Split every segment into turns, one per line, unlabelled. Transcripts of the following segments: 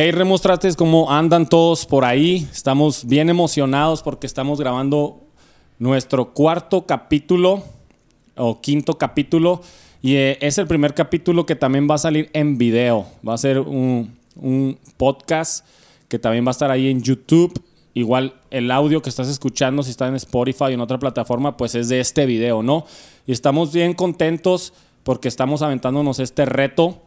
Hey, remostrates cómo andan todos por ahí. Estamos bien emocionados porque estamos grabando nuestro cuarto capítulo o quinto capítulo. Y eh, es el primer capítulo que también va a salir en video. Va a ser un, un podcast que también va a estar ahí en YouTube. Igual el audio que estás escuchando, si está en Spotify o en otra plataforma, pues es de este video, ¿no? Y estamos bien contentos porque estamos aventándonos este reto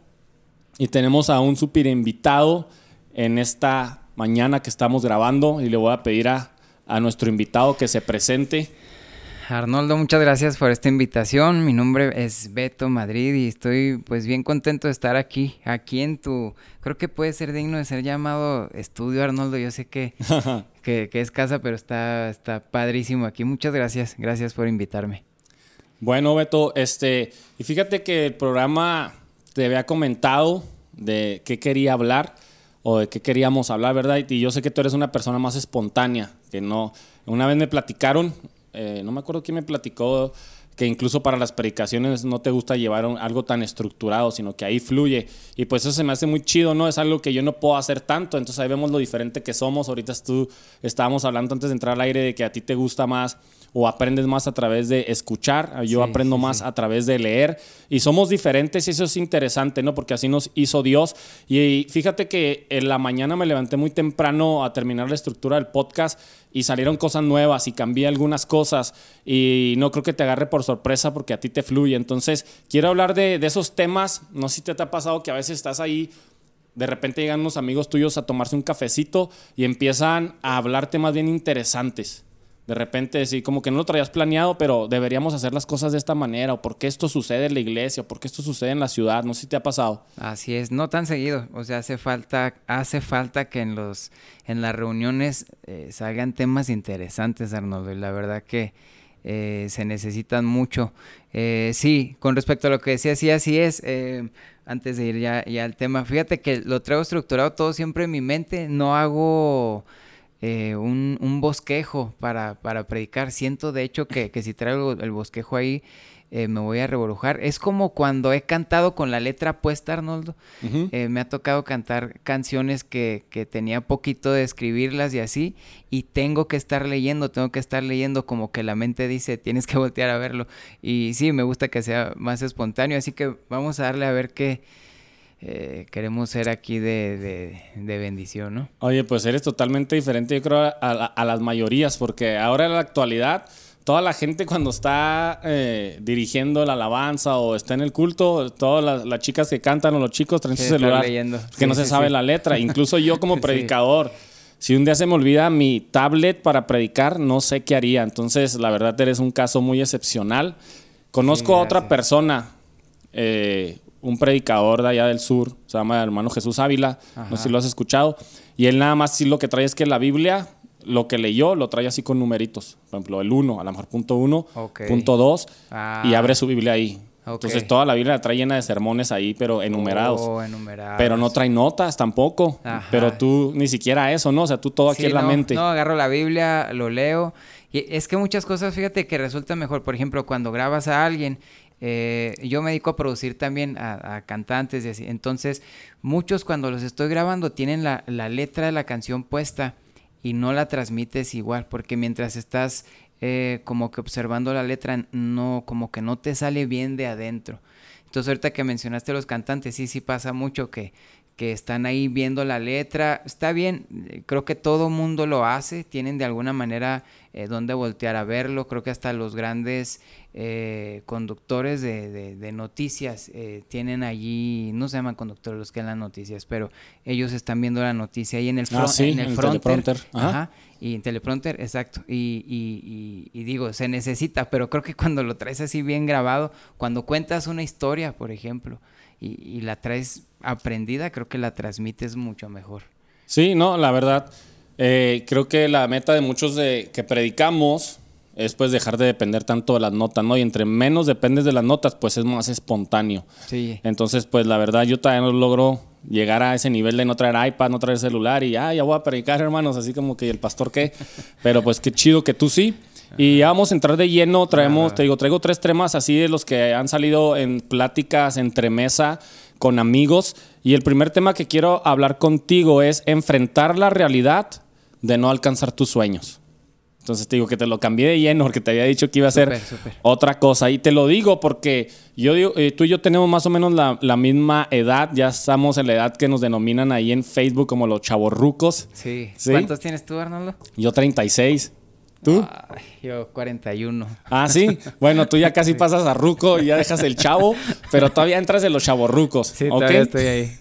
y tenemos a un super invitado en esta mañana que estamos grabando y le voy a pedir a, a nuestro invitado que se presente.
Arnoldo, muchas gracias por esta invitación. Mi nombre es Beto Madrid y estoy pues bien contento de estar aquí, aquí en tu, creo que puede ser digno de ser llamado estudio Arnoldo. Yo sé que, que, que, es casa, pero está, está padrísimo aquí. Muchas gracias, gracias por invitarme.
Bueno, Beto, este, y fíjate que el programa te había comentado de qué quería hablar o de qué queríamos hablar, ¿verdad? Y yo sé que tú eres una persona más espontánea, que no... Una vez me platicaron, eh, no me acuerdo quién me platicó, que incluso para las predicaciones no te gusta llevar algo tan estructurado, sino que ahí fluye. Y pues eso se me hace muy chido, ¿no? Es algo que yo no puedo hacer tanto, entonces ahí vemos lo diferente que somos. Ahorita tú estábamos hablando antes de entrar al aire de que a ti te gusta más o aprendes más a través de escuchar, yo sí, aprendo sí, más sí. a través de leer y somos diferentes y eso es interesante, ¿no? Porque así nos hizo Dios y fíjate que en la mañana me levanté muy temprano a terminar la estructura del podcast y salieron cosas nuevas y cambié algunas cosas y no creo que te agarre por sorpresa porque a ti te fluye, entonces quiero hablar de, de esos temas, no sé si te ha pasado que a veces estás ahí de repente llegan unos amigos tuyos a tomarse un cafecito y empiezan a hablar temas bien interesantes de repente sí, como que no lo traías planeado, pero deberíamos hacer las cosas de esta manera, o por qué esto sucede en la iglesia, o por qué esto sucede en la ciudad, no sé si te ha pasado.
Así es, no tan seguido, o sea, hace falta, hace falta que en los, en las reuniones eh, salgan temas interesantes, Arnoldo, y la verdad que eh, se necesitan mucho. Eh, sí, con respecto a lo que decía, sí, así es. Eh, antes de ir ya, ya al tema, fíjate que lo traigo estructurado todo siempre en mi mente, no hago eh, un, un, bosquejo para, para, predicar. Siento de hecho que, que si traigo el bosquejo ahí eh, me voy a revolujar. Es como cuando he cantado con la letra puesta, Arnoldo. Uh -huh. eh, me ha tocado cantar canciones que, que, tenía poquito de escribirlas y así, y tengo que estar leyendo, tengo que estar leyendo como que la mente dice, tienes que voltear a verlo. Y sí, me gusta que sea más espontáneo, así que vamos a darle a ver qué eh, queremos ser aquí de, de, de, bendición, ¿no?
Oye, pues eres totalmente diferente, yo creo, a, a, a, las mayorías, porque ahora en la actualidad, toda la gente cuando está eh, dirigiendo la alabanza o está en el culto, todas las, las chicas que cantan o los chicos traen su celular leyendo. que sí, no sí, se sabe sí. la letra. Incluso yo como predicador, si un día se me olvida mi tablet para predicar, no sé qué haría. Entonces, la verdad, eres un caso muy excepcional. Conozco a otra persona, eh, un predicador de allá del sur, se llama el hermano Jesús Ávila, Ajá. no sé si lo has escuchado, y él nada más sí lo que trae es que la Biblia, lo que leyó, lo trae así con numeritos, por ejemplo, el 1, a lo mejor punto 1, okay. punto 2, ah. y abre su Biblia ahí. Okay. Entonces toda la Biblia la trae llena de sermones ahí, pero enumerados.
Oh, enumerados.
Pero no trae notas tampoco. Ajá. Pero tú ni siquiera eso, ¿no? O sea, tú todo aquí
sí,
en la
no,
mente.
No, agarro la Biblia, lo leo. Y es que muchas cosas, fíjate que resulta mejor. Por ejemplo, cuando grabas a alguien eh, yo me dedico a producir también a, a, cantantes y así. Entonces, muchos cuando los estoy grabando tienen la, letra de la canción puesta y no la transmites igual, porque mientras estás eh, como que observando la letra, no, como que no te sale bien de adentro. Entonces, ahorita que mencionaste los cantantes, sí, sí pasa mucho que, que están ahí viendo la letra. Está bien, creo que todo mundo lo hace, tienen de alguna manera eh, donde voltear a verlo. Creo que hasta los grandes eh, conductores de, de, de noticias eh, tienen allí, no se llaman conductores los que dan las noticias, pero ellos están viendo la noticia ahí en el,
ah, sí,
en el,
el
teleprompter. Ajá. Ajá. Y en teleprompter, exacto. Y, y, y, y, digo, se necesita, pero creo que cuando lo traes así bien grabado, cuando cuentas una historia, por ejemplo, y, la traes aprendida, creo que la transmites mucho mejor.
Sí, no, la verdad, eh, creo que la meta de muchos de que predicamos es pues dejar de depender tanto de las notas, ¿no? Y entre menos dependes de las notas, pues es más espontáneo.
Sí.
Entonces, pues la verdad yo todavía no logro llegar a ese nivel de no traer iPad, no traer celular y ah, ya voy a predicar, hermanos, así como que el pastor qué. Pero pues qué chido que tú sí. Y ya vamos a entrar de lleno, traemos, te digo, traigo tres temas así de los que han salido en pláticas entre mesa con amigos. Y el primer tema que quiero hablar contigo es enfrentar la realidad de no alcanzar tus sueños. Entonces te digo que te lo cambié de lleno porque te había dicho que iba a ser otra cosa. Y te lo digo porque yo digo, eh, tú y yo tenemos más o menos la, misma edad. Ya estamos en la edad que nos denominan ahí en Facebook como los chavorrucos.
Sí. ¿Cuántos tienes tú, Arnoldo?
Yo 36. ¿Tú?
yo 41.
Ah, sí. Bueno, tú ya casi pasas a ruco y ya dejas el chavo, pero todavía entras en los chavorrucos.
Sí, todavía estoy ahí.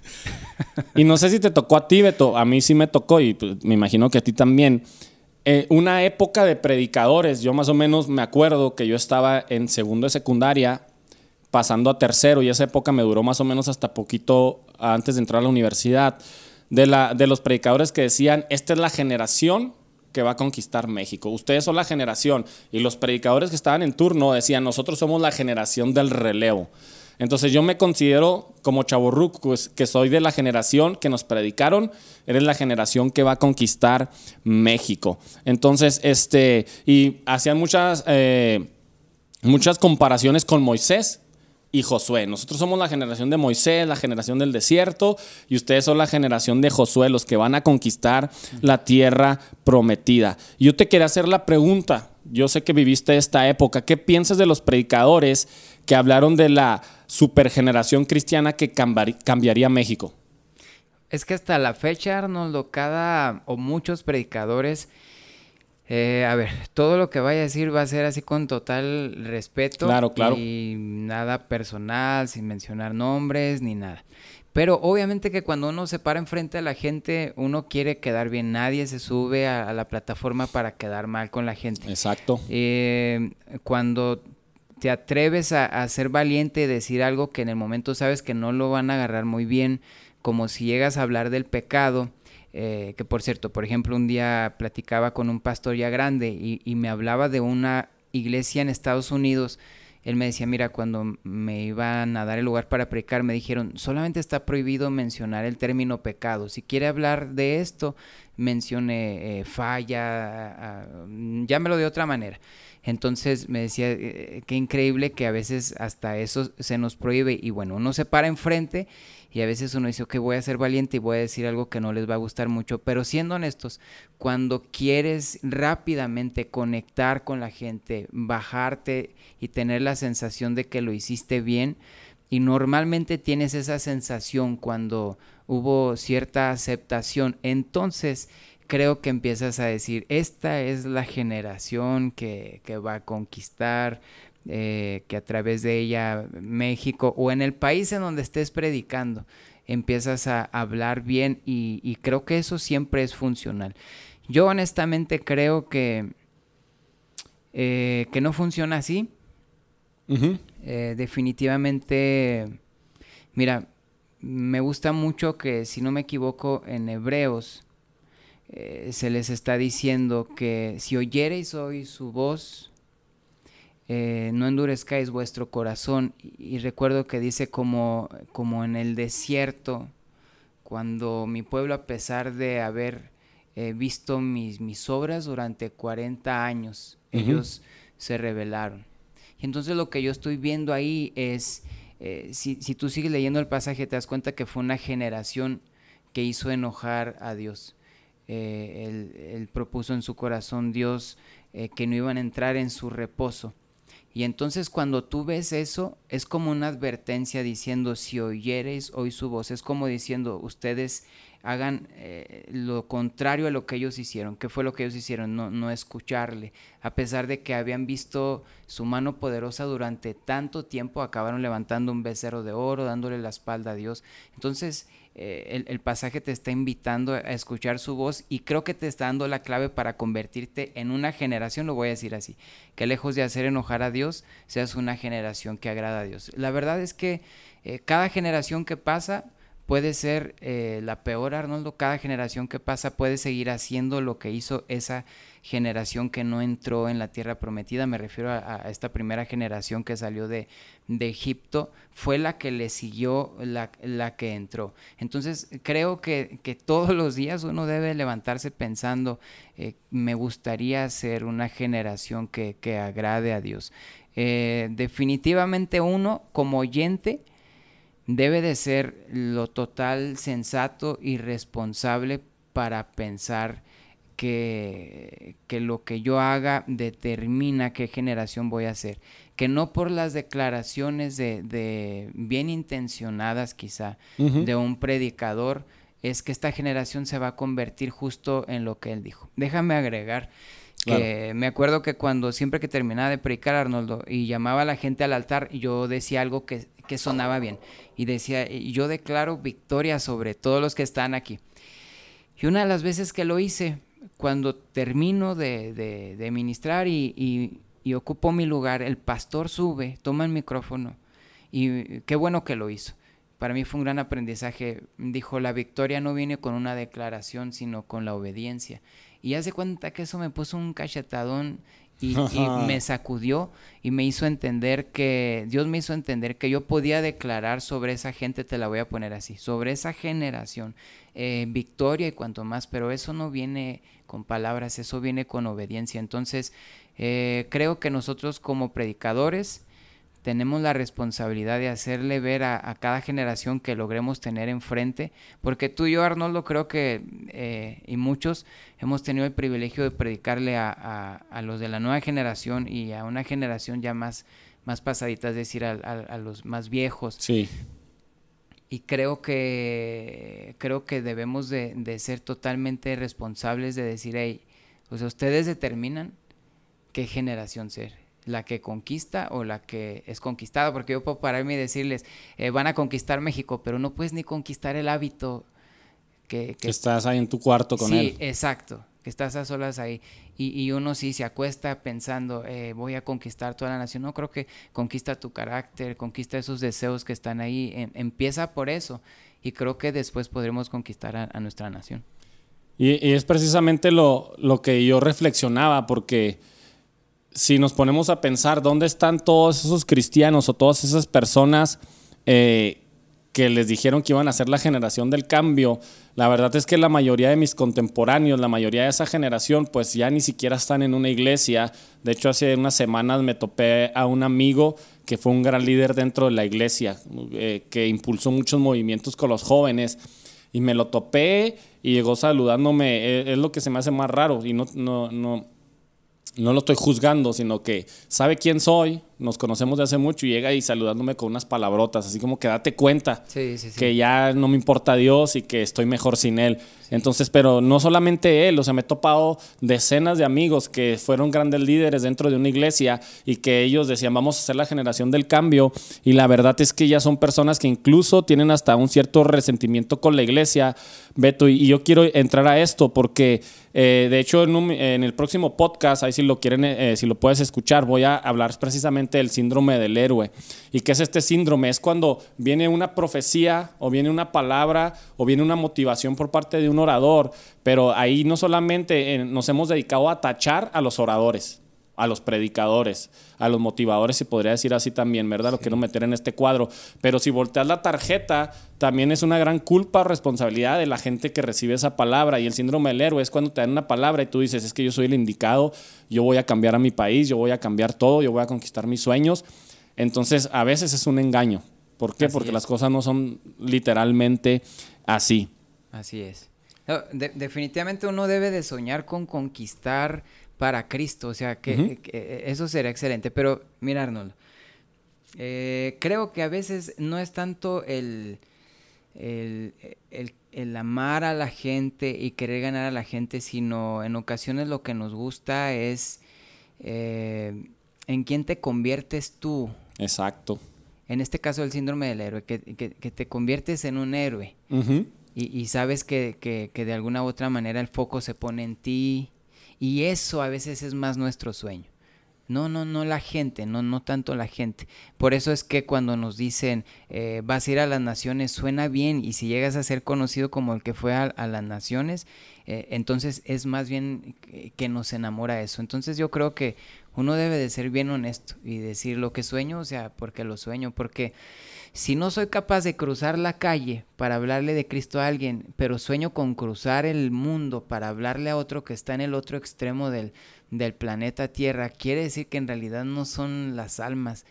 y no sé si te tocó a ti, Beto. A mí sí me tocó y pues, me imagino que a ti también eh, una época de predicadores. Yo más o menos me acuerdo que yo estaba en segundo de secundaria, pasando a tercero, y esa época me duró más o menos hasta poquito antes de entrar a la universidad, de, la, de los predicadores que decían, esta es la generación que va a conquistar México. Ustedes son la generación. Y los predicadores que estaban en turno decían, nosotros somos la generación del relevo. Entonces yo me considero como chaborruc, pues, que soy de la generación que nos predicaron, eres la generación que va a conquistar México. Entonces, este, y hacían muchas, eh, muchas comparaciones con Moisés y Josué. Nosotros somos la generación de Moisés, la generación del desierto, y ustedes son la generación de Josué, los que van a conquistar la tierra prometida. Yo te quería hacer la pregunta, yo sé que viviste esta época, ¿qué piensas de los predicadores que hablaron de la supergeneración cristiana que cambiaría México.
Es que hasta la fecha, Arnoldo, cada o muchos predicadores, eh, a ver, todo lo que vaya a decir va a ser así con total respeto.
Claro, claro.
Y nada personal, sin mencionar nombres ni nada. Pero obviamente que cuando uno se para enfrente a la gente, uno quiere quedar bien. Nadie se sube a, la plataforma para quedar mal con la gente.
Exacto.
Eh, cuando te atreves a, ser valiente y decir algo que en el momento sabes que no lo van a agarrar muy bien, como si llegas a hablar del pecado, eh, que por cierto, por ejemplo, un día platicaba con un pastor ya grande y, me hablaba de una iglesia en Estados Unidos. Él me decía, mira, cuando me iban a dar el lugar para predicar, me dijeron, solamente está prohibido mencionar el término pecado. Si quiere hablar de esto, mencione eh, falla, llámelo de otra manera. Entonces me decía, eh, qué increíble que a veces hasta eso se nos prohíbe y bueno, uno se para enfrente y a veces uno dice, ok, voy a ser valiente y voy a decir algo que no les va a gustar mucho, pero siendo honestos, cuando quieres rápidamente conectar con la gente, bajarte y tener la sensación de que lo hiciste bien, y normalmente tienes esa sensación cuando hubo cierta aceptación, entonces creo que empiezas a decir, esta es la generación que, va a conquistar, eh, que a través de ella México o en el país en donde estés predicando, empiezas a hablar bien y, creo que eso siempre es funcional. Yo honestamente creo que, eh, que no funciona así. Eh, definitivamente, mira, me gusta mucho que, si no me equivoco, en Hebreos, eh, se les está diciendo que si oyereis hoy su voz, eh, no endurezcáis vuestro corazón. Y, recuerdo que dice como, como en el desierto, cuando mi pueblo, a pesar de haber eh, visto mis, mis obras durante 40 años, ellos se rebelaron. Y entonces lo que yo estoy viendo ahí es, si, si tú sigues leyendo el pasaje, te das cuenta que fue una generación que hizo enojar a Dios eh, él, propuso en su corazón Dios eh, que no iban a entrar en su reposo. Y entonces cuando tú ves eso, es como una advertencia diciendo, si oyereis hoy su voz, es como diciendo, ustedes hagan eh, lo contrario a lo que ellos hicieron. ¿Qué fue lo que ellos hicieron? No, no escucharle. A pesar de que habían visto su mano poderosa durante tanto tiempo, acabaron levantando un becerro de oro, dándole la espalda a Dios. Entonces, eh, el, pasaje te está invitando a escuchar su voz y creo que te está dando la clave para convertirte en una generación, lo voy a decir así, que lejos de hacer enojar a Dios, seas una generación que agrada a Dios. La verdad es que eh, cada generación que pasa puede ser eh, la peor, Arnoldo, cada generación que pasa puede seguir haciendo lo que hizo esa generación que no entró en la tierra prometida, me refiero a, esta primera generación que salió de, de Egipto, fue la que le siguió la, la que entró. Entonces creo que, que, todos los días uno debe levantarse pensando, eh, me gustaría ser una generación que, que agrade a Dios. Eh, definitivamente uno como oyente, debe de ser lo total sensato y responsable para pensar que, que, lo que yo haga determina qué generación voy a ser. Que no por las declaraciones de, bien intencionadas quizá de un predicador es que esta generación se va a convertir justo en lo que él dijo. Déjame agregar que me acuerdo que cuando siempre que terminaba de predicar Arnoldo y llamaba a la gente al altar, yo decía algo que, que sonaba bien. Y decía, yo declaro victoria sobre todos los que están aquí. Y una de las veces que lo hice, cuando termino de, ministrar y, ocupo mi lugar, el pastor sube, toma el micrófono y qué bueno que lo hizo. Para mí fue un gran aprendizaje. Dijo, la victoria no viene con una declaración, sino con la obediencia. Y hace cuenta que eso me puso un cachetadón y, me sacudió y me hizo entender que, Dios me hizo entender que yo podía declarar sobre esa gente, te la voy a poner así, sobre esa generación, eh, victoria y cuanto más, pero eso no viene con palabras, eso viene con obediencia. Entonces, eh, creo que nosotros como predicadores, tenemos la responsabilidad de hacerle ver a, cada generación que logremos tener enfrente, porque tú y yo, Arnoldo, creo que, eh, y muchos, hemos tenido el privilegio de predicarle a, los de la nueva generación y a una generación ya más, más pasadita, es decir, a, los más viejos.
Sí.
Y creo que, creo que debemos de, de ser totalmente responsables de decir, hey, pues ustedes determinan qué generación ser la que conquista o la que es conquistada, porque yo puedo pararme y decirles, eh, van a conquistar México, pero no puedes ni conquistar el hábito que,
que, estás ahí en tu cuarto con él.
Sí, exacto, que estás a solas ahí. Y, uno sí se acuesta pensando, eh, voy a conquistar toda la nación. No, creo que conquista tu carácter, conquista esos deseos que están ahí. Em, empieza por eso y creo que después podremos conquistar a, nuestra nación.
Y, es precisamente lo, lo que yo reflexionaba, porque si nos ponemos a pensar dónde están todos esos cristianos o todas esas personas eh, que les dijeron que iban a ser la generación del cambio, la verdad es que la mayoría de mis contemporáneos, la mayoría de esa generación, pues ya ni siquiera están en una iglesia. De hecho, hace unas semanas me topé a un amigo que fue un gran líder dentro de la iglesia, eh, que impulsó muchos movimientos con los jóvenes. Y me lo topé y llegó saludándome. Eh, es, lo que se me hace más raro. Y no, no, no, no lo estoy juzgando, sino que sabe quién soy, nos conocemos de hace mucho y llega y saludándome con unas palabrotas, así como que date cuenta que ya no me importa Dios y que estoy mejor sin Él. Entonces, pero no solamente Él, o sea, me he topado decenas de amigos que fueron grandes líderes dentro de una iglesia y que ellos decían, vamos a ser la generación del cambio y la verdad es que ya son personas que incluso tienen hasta un cierto resentimiento con la iglesia, Beto, y, yo quiero entrar a esto porque... Eh, de hecho, en, el próximo podcast, ahí si lo quieren, eh, si lo puedes escuchar, voy a hablar precisamente el síndrome del héroe. ¿Y qué es este síndrome? Es cuando viene una profecía o viene una palabra o viene una motivación por parte de un orador, pero ahí no solamente eh, nos hemos dedicado a tachar a los oradores, a los predicadores, a los motivadores, se podría decir así también, ¿verdad? Lo quiero meter en este cuadro. Pero si volteas la tarjeta, también es una gran culpa, responsabilidad de la gente que recibe esa palabra. Y el síndrome del héroe es cuando te dan una palabra y tú dices, es que yo soy el indicado, yo voy a cambiar a mi país, yo voy a cambiar todo, yo voy a conquistar mis sueños. Entonces, a veces es un engaño. ¿Por qué? Porque las cosas no son literalmente así.
Así es. definitivamente uno debe de soñar con conquistar para Cristo, o sea, que, eso sería excelente. Pero mira, Arnold, eh, creo que a veces no es tanto el, el, amar a la gente y querer ganar a la gente, sino en ocasiones lo que nos gusta es eh, en quién te conviertes tú.
Exacto.
En este caso el síndrome del héroe, que, te conviertes en un héroe. y, y, sabes que, que, de alguna u otra manera el foco se pone en ti, y eso a veces es más nuestro sueño. No, no, no la gente, no, no tanto la gente. Por eso es que cuando nos dicen eh, vas a ir a las naciones, suena bien y si llegas a ser conocido como el que fue a, las naciones, eh, entonces es más bien que nos enamora eso. Entonces yo creo que uno debe de ser bien honesto y decir lo que sueño, o sea, porque lo sueño, porque si no soy capaz de cruzar la calle para hablarle de Cristo a alguien, pero sueño con cruzar el mundo para hablarle a otro que está en el otro extremo del, del planeta Tierra, quiere decir que en realidad no son las almas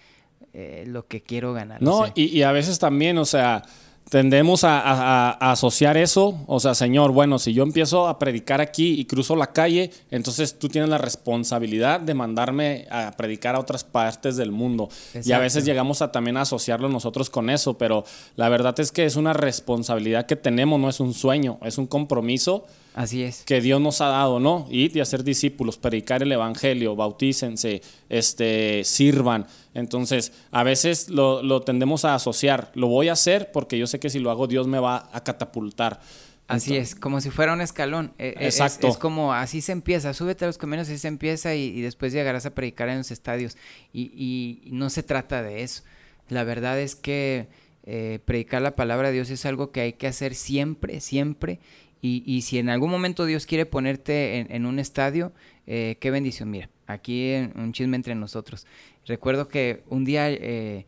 eh, lo que quiero ganar.
No, y, a veces también, o sea, tendemos a, asociar eso, o sea, Señor, bueno, si yo empiezo a predicar aquí y cruzo la calle, entonces tú tienes la responsabilidad de mandarme a predicar a otras partes del mundo. Y a veces llegamos a también a asociarlo nosotros con eso, pero la verdad es que es una responsabilidad que tenemos, no es un sueño, es un compromiso
Así es.
Que Dios nos ha dado, ¿no? Ir y hacer discípulos, predicar el evangelio, bautícense, este, sirvan. Entonces, a veces lo, tendemos a asociar. Lo voy a hacer porque yo sé que si lo hago, Dios me va a catapultar.
Así es, como si fuera un escalón. E, e, Exacto. Es, como así se empieza, súbete a los caminos, así se empieza y, después llegarás a predicar en los estadios. Y, no se trata de eso. La verdad es que eh, predicar la palabra de Dios es algo que hay que hacer siempre, siempre. Y, y, si en algún momento Dios quiere ponerte en, un estadio, eh, qué bendición. Mira, aquí un chisme entre nosotros. Recuerdo que un día eh,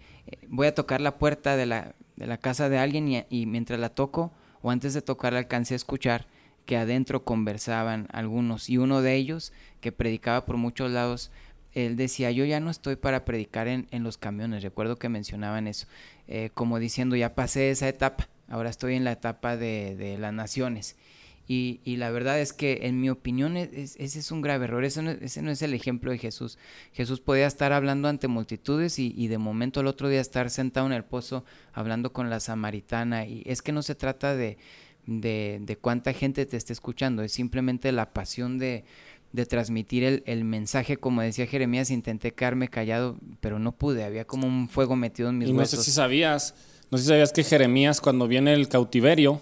voy a tocar la puerta de la, de la casa de alguien y, y, mientras la toco, o antes de tocarla, alcancé a escuchar que adentro conversaban algunos. Y uno de ellos, que predicaba por muchos lados, él decía, yo ya no estoy para predicar en, en los camiones. Recuerdo que mencionaban eso, eh, como diciendo, ya pasé esa etapa ahora estoy en la etapa de, las naciones. Y, la verdad es que, en mi opinión, ese es un grave error. Ese no, ese no, es el ejemplo de Jesús. Jesús podía estar hablando ante multitudes y, de momento el otro día estar sentado en el pozo hablando con la samaritana. Y es que no se trata de, de, cuánta gente te esté escuchando, es simplemente la pasión de, transmitir el, mensaje. Como decía Jeremías, intenté quedarme callado, pero no pude. Había como un fuego metido en mis
y
no
sé si sabías no sé si sabías que Jeremías, cuando viene el cautiverio,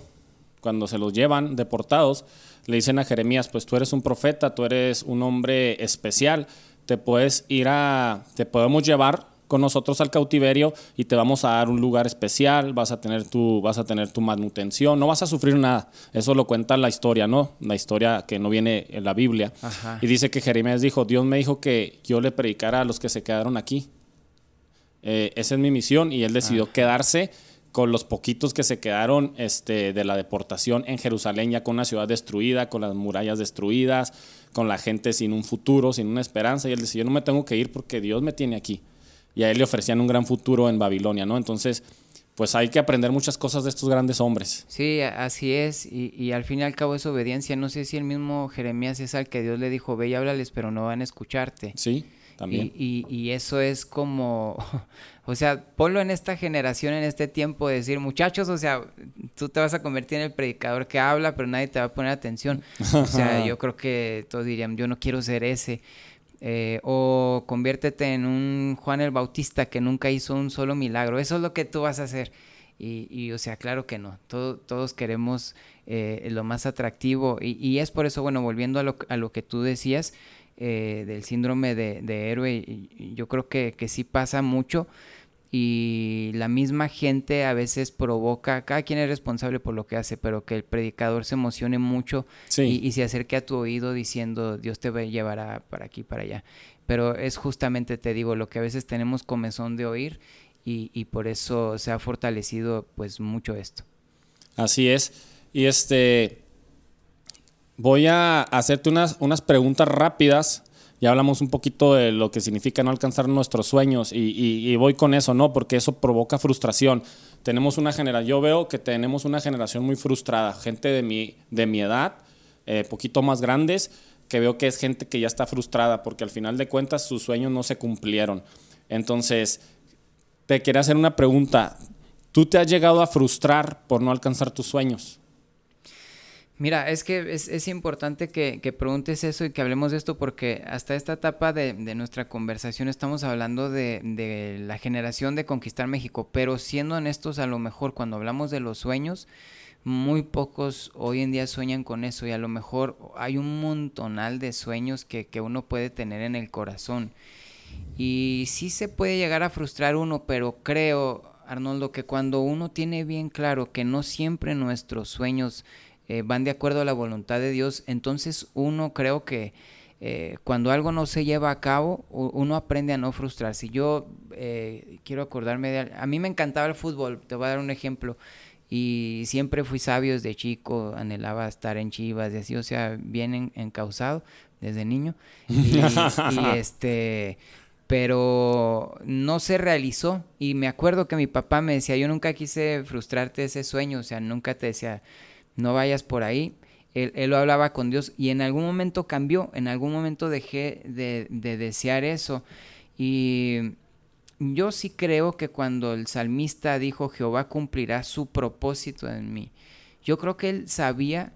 cuando se los llevan deportados, le dicen a Jeremías, pues tú eres un profeta, tú eres un hombre especial, te puedes ir a, te podemos llevar con nosotros al cautiverio y te vamos a dar un lugar especial, vas a tener tu, vas a tener tu manutención, no vas a sufrir nada. Eso lo cuenta la historia, ¿no? La historia que no viene en la Biblia. Y dice que Jeremías dijo, Dios me dijo que yo le predicara a los que se quedaron aquí. Eh, esa es mi misión y él decidió quedarse con los poquitos que se quedaron este, de la deportación en Jerusalén, ya con una ciudad destruida, con las murallas destruidas, con la gente sin un futuro, sin una esperanza. Y él decía, yo no me tengo que ir porque Dios me tiene aquí. Y a él le ofrecían un gran futuro en Babilonia, ¿no? Entonces, pues hay que aprender muchas cosas de estos grandes hombres.
Sí, así es. Y, y al fin y al cabo es obediencia. No sé si el mismo Jeremías es al que Dios le dijo, ve y háblales, pero no van a escucharte.
Sí.
Y, eso es como, o sea, ponlo en esta generación, en este tiempo, de decir, muchachos, o sea, tú te vas a convertir en el predicador que habla, pero nadie te va a poner atención. O sea, yo creo que todos dirían, yo no quiero ser ese. Eh, o conviértete en un Juan el Bautista que nunca hizo un solo milagro. Eso es lo que tú vas a hacer. Y, o sea, claro que no. todos queremos eh, lo más atractivo. Y, es por eso, bueno, volviendo a lo, a lo que tú decías, eh, del síndrome de, héroe. Y yo creo que, sí pasa mucho y la misma gente a veces provoca, cada quien es responsable por lo que hace, pero que el predicador se emocione mucho y, se acerque a tu oído diciendo Dios te llevará para aquí, para allá. Pero es justamente, te digo, lo que a veces tenemos comezón de oír y, y por eso se ha fortalecido pues mucho esto.
Así es. Y este, Voy a hacerte unas, unas preguntas rápidas. Ya hablamos un poquito de lo que significa no alcanzar nuestros sueños y, voy con eso, ¿no? Porque eso provoca frustración. Tenemos una generación, yo veo que tenemos una generación muy frustrada, gente de mi, de mi edad, eh, poquito más grandes, que veo que es gente que ya está frustrada porque al final de cuentas sus sueños no se cumplieron. Entonces, te quería hacer una pregunta. ¿Tú te has llegado a frustrar por no alcanzar tus sueños?
Mira, es que es, importante que, preguntes eso y que hablemos de esto porque hasta esta etapa de, nuestra conversación estamos hablando de, la generación de conquistar México, pero siendo honestos, a lo mejor cuando hablamos de los sueños, muy pocos hoy en día sueñan con eso y a lo mejor hay un montonal de sueños que, que uno puede tener en el corazón. Y sí se puede llegar a frustrar uno, pero creo, Arnoldo, que cuando uno tiene bien claro que no siempre nuestros sueños eh, van de acuerdo a la voluntad de Dios, entonces uno creo que eh, cuando algo no se lleva a cabo, uno aprende a no frustrarse. Yo eh, quiero acordarme de... A mí me encantaba el fútbol, te voy a dar un ejemplo. Y siempre fui sabio desde chico, anhelaba estar en Chivas y así, o sea, bien encausado desde niño. Y, y este pero no se realizó. Y me acuerdo que mi papá me decía, yo nunca quise frustrarte ese sueño, o sea, nunca te decía, no vayas por ahí. Él, lo hablaba con Dios y en algún momento cambió, en algún momento dejé de, de desear eso. Y yo sí creo que cuando el salmista dijo, Jehová cumplirá su propósito en mí, yo creo que él sabía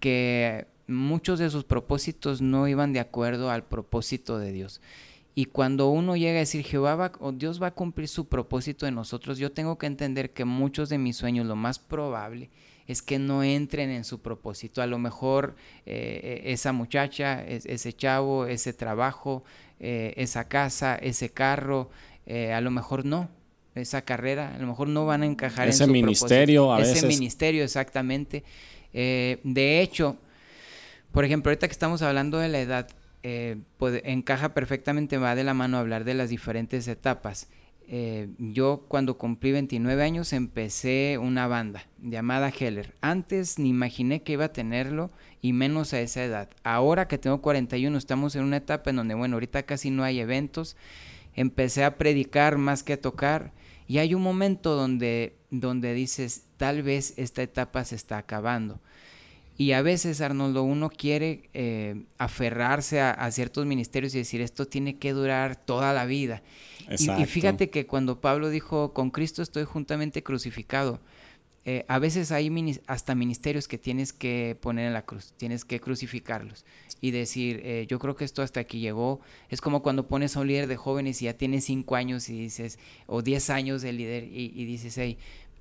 que muchos de sus propósitos no iban de acuerdo al propósito de Dios. Y cuando uno llega a decir, Jehová va, o Dios va a cumplir su propósito en nosotros, yo tengo que entender que muchos de mis sueños, lo más probable es que no entren en su propósito. A lo mejor eh, esa muchacha, ese chavo, ese trabajo, eh, esa casa, ese carro, eh, a lo mejor no. Esa carrera, a lo mejor no van a encajar
ese en su ministerio, a
Ese ministerio, exactamente. de hecho, por ejemplo, ahorita que estamos hablando de la edad, eh, encaja perfectamente, va de la mano a hablar de las diferentes etapas. Eh, yo cuando cumplí 29 años empecé una banda llamada Heller. Antes ni imaginé que iba a tenerlo y menos a esa edad. Ahora que tengo 41 estamos en una etapa en donde, bueno, ahorita casi no hay eventos. Empecé a predicar más que a tocar y hay un momento donde, donde dices, tal vez esta etapa se está acabando. Y a veces, Arnoldo, uno quiere eh, aferrarse a, ciertos ministerios y decir, esto tiene que durar toda la vida. Y, fíjate que cuando Pablo dijo, con Cristo estoy juntamente crucificado, eh, a veces hay hasta ministerios que tienes que poner en la cruz, tienes que crucificarlos y decir, eh, yo creo que esto hasta aquí llegó. Es como cuando pones a un líder de jóvenes y ya tiene cinco años y dices, o diez años de líder y, y dices, hey,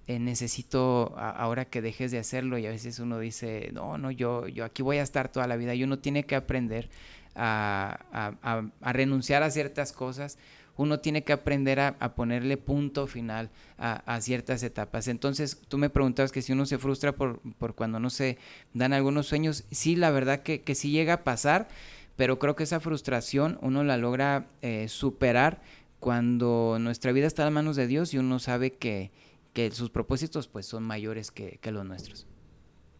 eh, necesito ahora que dejes de hacerlo y a veces uno dice, no, no, yo, yo aquí voy a estar toda la vida y uno tiene que aprender a, renunciar a ciertas cosas, uno tiene que aprender a, ponerle punto final a, ciertas etapas. Entonces, tú me preguntabas que si uno se frustra por, por cuando no se dan algunos sueños, sí, la verdad que, que sí llega a pasar, pero creo que esa frustración uno la logra eh, superar cuando nuestra vida está en manos de Dios y uno sabe que, que sus propósitos pues son mayores que, los nuestros.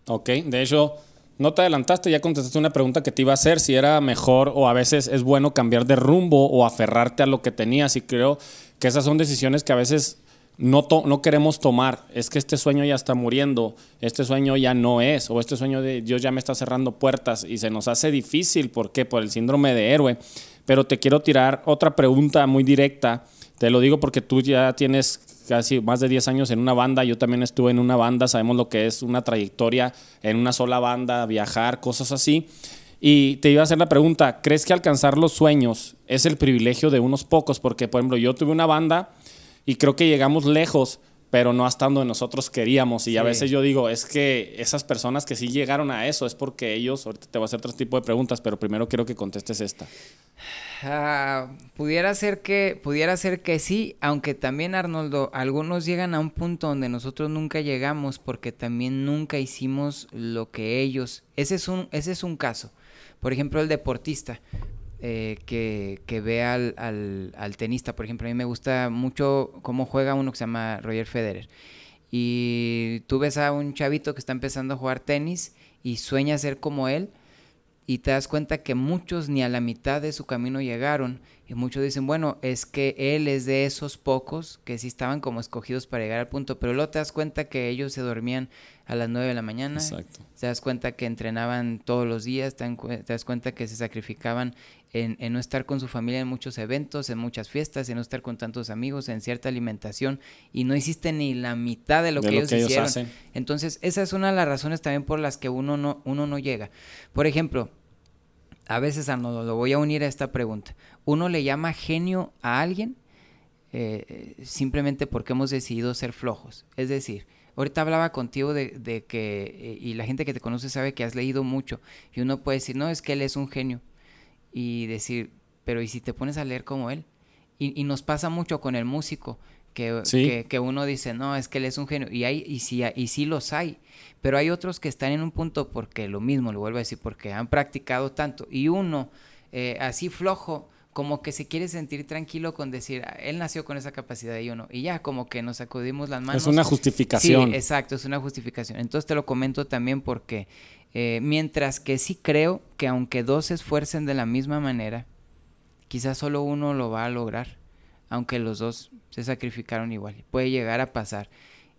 Ok, de hecho, no te adelantaste, ya contestaste una pregunta que te iba a hacer, si era mejor o a veces es bueno cambiar de rumbo o aferrarte a lo que tenías y creo que esas son decisiones que a veces no, no queremos tomar. Es que este sueño ya está muriendo, este sueño ya no es, o este sueño de Dios ya me está cerrando puertas y se nos hace difícil, ¿por qué? Por el síndrome de héroe. Pero te quiero tirar otra pregunta muy directa, te lo digo porque tú ya tienes casi más de 10 años en una banda, yo también estuve en una banda, sabemos lo que es una trayectoria en una sola banda, viajar, cosas así. Y te iba a hacer la pregunta, ¿crees que alcanzar los sueños es el privilegio de unos pocos? Porque, por ejemplo, yo tuve una banda y creo que llegamos lejos, pero no hasta donde nosotros queríamos. Y a veces yo digo, es que esas personas que sí llegaron a eso es porque ellos, ahorita te voy a hacer otro tipo de preguntas, pero primero quiero que contestes esta.
Ah, pudiera ser que pudiera ser que sí, aunque también Arnoldo, algunos llegan a un punto donde nosotros nunca llegamos porque también nunca hicimos lo que ellos. Ese es un ese es un caso. Por ejemplo, el deportista. Eh, que, que, ve al, al, tenista. Por ejemplo, a mí me gusta mucho cómo juega uno que se llama Roger Federer. Y tú ves a un chavito que está empezando a jugar tenis y sueña ser como él y te das cuenta que muchos ni a la mitad de su camino llegaron y muchos dicen, bueno, es que él es de esos pocos que sí estaban como escogidos para llegar al punto, pero luego te das cuenta que ellos se dormían a las 9 de la mañana, te das cuenta que entrenaban todos los días, te, das cuenta que se sacrificaban en, no estar con su familia en muchos eventos, en muchas fiestas, en no estar con tantos amigos, en cierta alimentación y no hiciste ni la mitad de lo que ellos hicieron. Entonces, esa es una de las razones también por las que uno no, uno no llega. Por ejemplo, a veces Arnoldo, lo voy a unir a esta pregunta. Uno le llama genio a alguien eh, simplemente porque hemos decidido ser flojos. Es decir, ahorita hablaba contigo de, que, eh, y la gente que te conoce sabe que has leído mucho, y uno puede decir, no, es que él es un genio, y decir, pero ¿y si te pones a leer como él? Y, y nos pasa mucho con el músico, que, que, uno dice, no, es que él es un genio, y, hay, y, sí, y sí los hay, pero hay otros que están en un punto porque lo mismo, lo vuelvo a decir, porque han practicado tanto, y uno eh, así flojo, como que se quiere sentir tranquilo con decir, ah, él nació con esa capacidad y yo no, y ya como que nos sacudimos las manos.
Es una justificación.
Sí, exacto, es una justificación. Entonces te lo comento también porque eh, mientras que sí creo que aunque dos se esfuercen de la misma manera, quizás solo uno lo va a lograr, aunque los dos se sacrificaron igual. Puede llegar a pasar.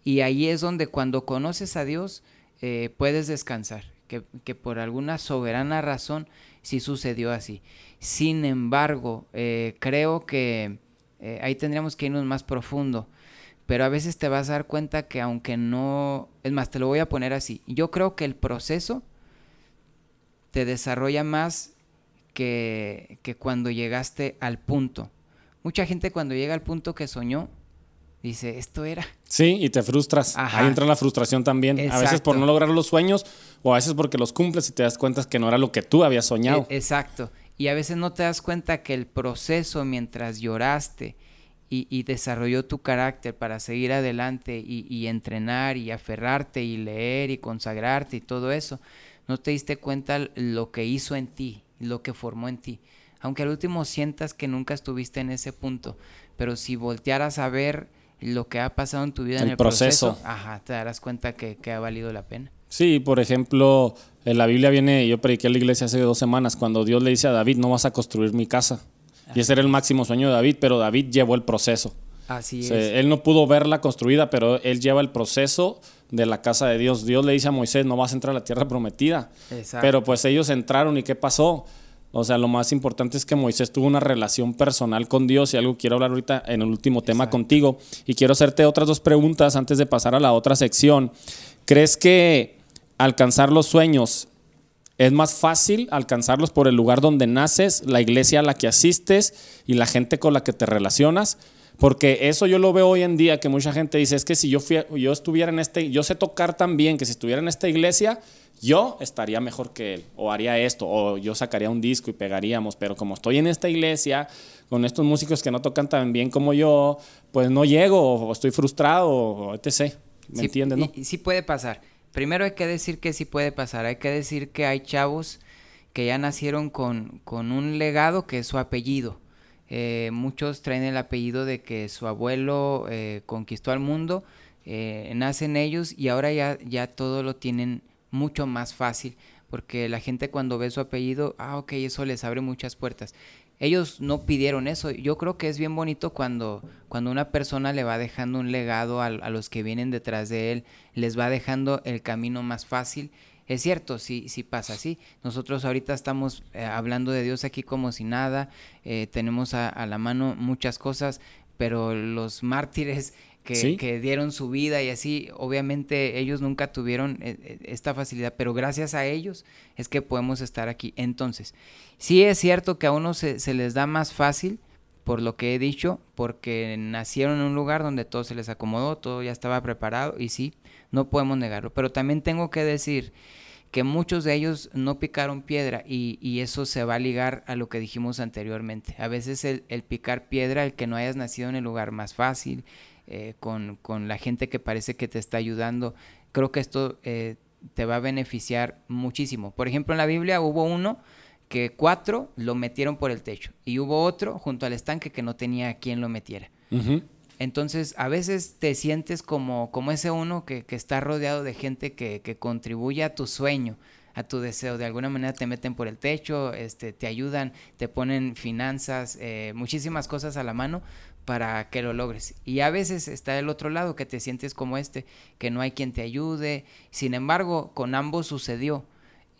Y ahí es donde cuando conoces a Dios eh, puedes descansar, que, que, por alguna soberana razón sí sucedió así. Sin embargo, eh, creo que ahí tendríamos que irnos más profundo. Pero a veces te vas a dar cuenta que aunque no... Es más, te lo voy a poner así. Yo creo que el proceso te desarrolla más que, que cuando llegaste al punto. Mucha gente cuando llega al punto que soñó, dice, esto era.
Sí, y te frustras. Ahí entra la frustración también. A veces por no lograr los sueños o a veces porque los cumples y te das cuenta que no era lo que tú habías soñado.
E, exacto. Y a veces no te das cuenta que el proceso mientras lloraste y, desarrolló tu carácter para seguir adelante y, entrenar y aferrarte y leer y consagrarte y todo eso, no te diste cuenta lo que hizo en ti, lo que formó en ti. Aunque al último sientas que nunca estuviste en ese punto, pero si voltearas a ver lo que ha pasado en tu vida en el proceso, ajá, te darás cuenta que, que ha valido la pena.
Sí, por ejemplo, en la Biblia viene, yo prediqué en la iglesia hace dos semanas, cuando Dios le dice a David, no vas a construir mi casa. Y ese era el máximo sueño de David, pero David llevó el proceso.
Así es.
Él no pudo verla construida, pero él lleva el proceso de la casa de Dios. Dios le dice a Moisés, no vas a entrar a la tierra prometida. Exacto. Pero pues ellos entraron y ¿qué pasó? O sea, lo más importante es que Moisés tuvo una relación personal con Dios y algo quiero hablar ahorita en el último tema contigo. Y quiero hacerte otras dos preguntas antes de pasar a la otra sección. ¿Crees que alcanzar los sueños es más fácil alcanzarlos por el lugar donde naces, la iglesia a la que asistes y la gente con la que te relacionas? Porque eso yo lo veo hoy en día, que mucha gente dice, es que si yo, yo estuviera en este, yo sé tocar tan bien, que si estuviera en esta iglesia, yo estaría mejor que él, o haría esto, o yo sacaría un disco y pegaríamos, pero como estoy en esta iglesia, con estos músicos que no tocan tan bien como yo, pues no llego, o estoy frustrado, o etc. ¿Me entiendes, no?
sí puede pasar. Primero hay que decir que sí puede pasar, hay que decir que hay chavos que ya nacieron con, con un legado que es su apellido. Eh, muchos traen el apellido de que su abuelo eh, conquistó al mundo, eh, nacen ellos y ahora ya, ya todo lo tienen mucho más fácil porque la gente cuando ve su apellido, ah, ok, eso les abre muchas puertas ellos no pidieron eso. Yo creo que es bien bonito cuando, cuando una persona le va dejando un legado a, los que vienen detrás de él, les va dejando el camino más fácil. Es cierto, sí, sí pasa así. Nosotros ahorita estamos eh, hablando de Dios aquí como si nada, eh, tenemos a, la mano muchas cosas, pero los mártires que, dieron su vida y así, obviamente ellos nunca tuvieron eh, esta facilidad, pero gracias a ellos es que podemos estar aquí. Entonces, Sí es cierto que a uno se, les da más fácil, por lo que he dicho, porque nacieron en un lugar donde todo se les acomodó, todo ya estaba preparado y sí, no podemos negarlo. Pero también tengo que decir que muchos de ellos no picaron piedra y, eso se va a ligar a lo que dijimos anteriormente. A veces el, picar piedra, el que no hayas nacido en el lugar más fácil, eh, con, la gente que parece que te está ayudando, creo que esto eh, te va a beneficiar muchísimo. Por ejemplo, en la Biblia hubo uno que cuatro lo metieron por el techo y hubo otro junto al estanque que no tenía quien lo metiera. Entonces, a veces te sientes como, como ese uno que, está rodeado de gente que, que, contribuye a tu sueño, a tu deseo. De alguna manera te meten por el techo, este, te ayudan, te ponen finanzas, eh, muchísimas cosas a la mano para que lo logres. Y a veces está el otro lado que te sientes como este, que no hay quien te ayude. Sin embargo, con ambos sucedió.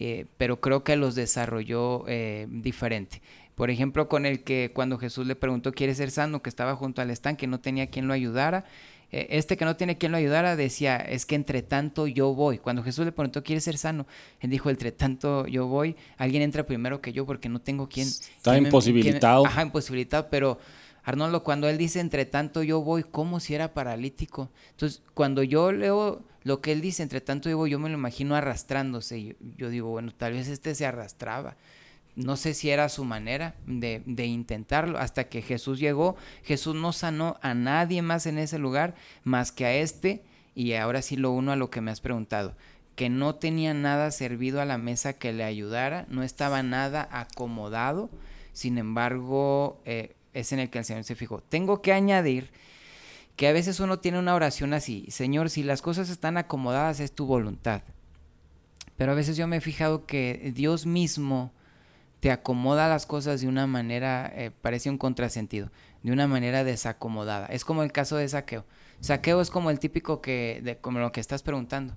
Eh, pero creo que los desarrolló eh, diferente. Por ejemplo, con el que cuando Jesús le preguntó, ¿quiere ser sano? Que estaba junto al estanque, no tenía quien lo ayudara. Eh, este que no tiene quien lo ayudara decía, es que entre tanto yo voy. Cuando Jesús le preguntó, ¿quiere ser sano? Él dijo, entre tanto yo voy, alguien entra primero que yo porque no tengo quien.
Está imposibilitado.
ajá, imposibilitado, pero Arnoldo, cuando él dice, entre tanto yo voy, como si era paralítico. Entonces, cuando yo leo lo que él dice, entre tanto digo, yo me lo imagino arrastrándose. Yo, digo, bueno, tal vez este se arrastraba. No sé si era su manera de, de, intentarlo. Hasta que Jesús llegó, Jesús no sanó a nadie más en ese lugar más que a este. Y ahora sí lo uno a lo que me has preguntado. Que no tenía nada servido a la mesa que le ayudara, no estaba nada acomodado. Sin embargo, eh, es en el que el Señor se fijó. Tengo que añadir que a veces uno tiene una oración así, Señor, si las cosas están acomodadas es tu voluntad. Pero a veces yo me he fijado que Dios mismo te acomoda las cosas de una manera, eh, parece un contrasentido, de una manera desacomodada. Es como el caso de saqueo. Saqueo es como el típico que, de, como lo que estás preguntando.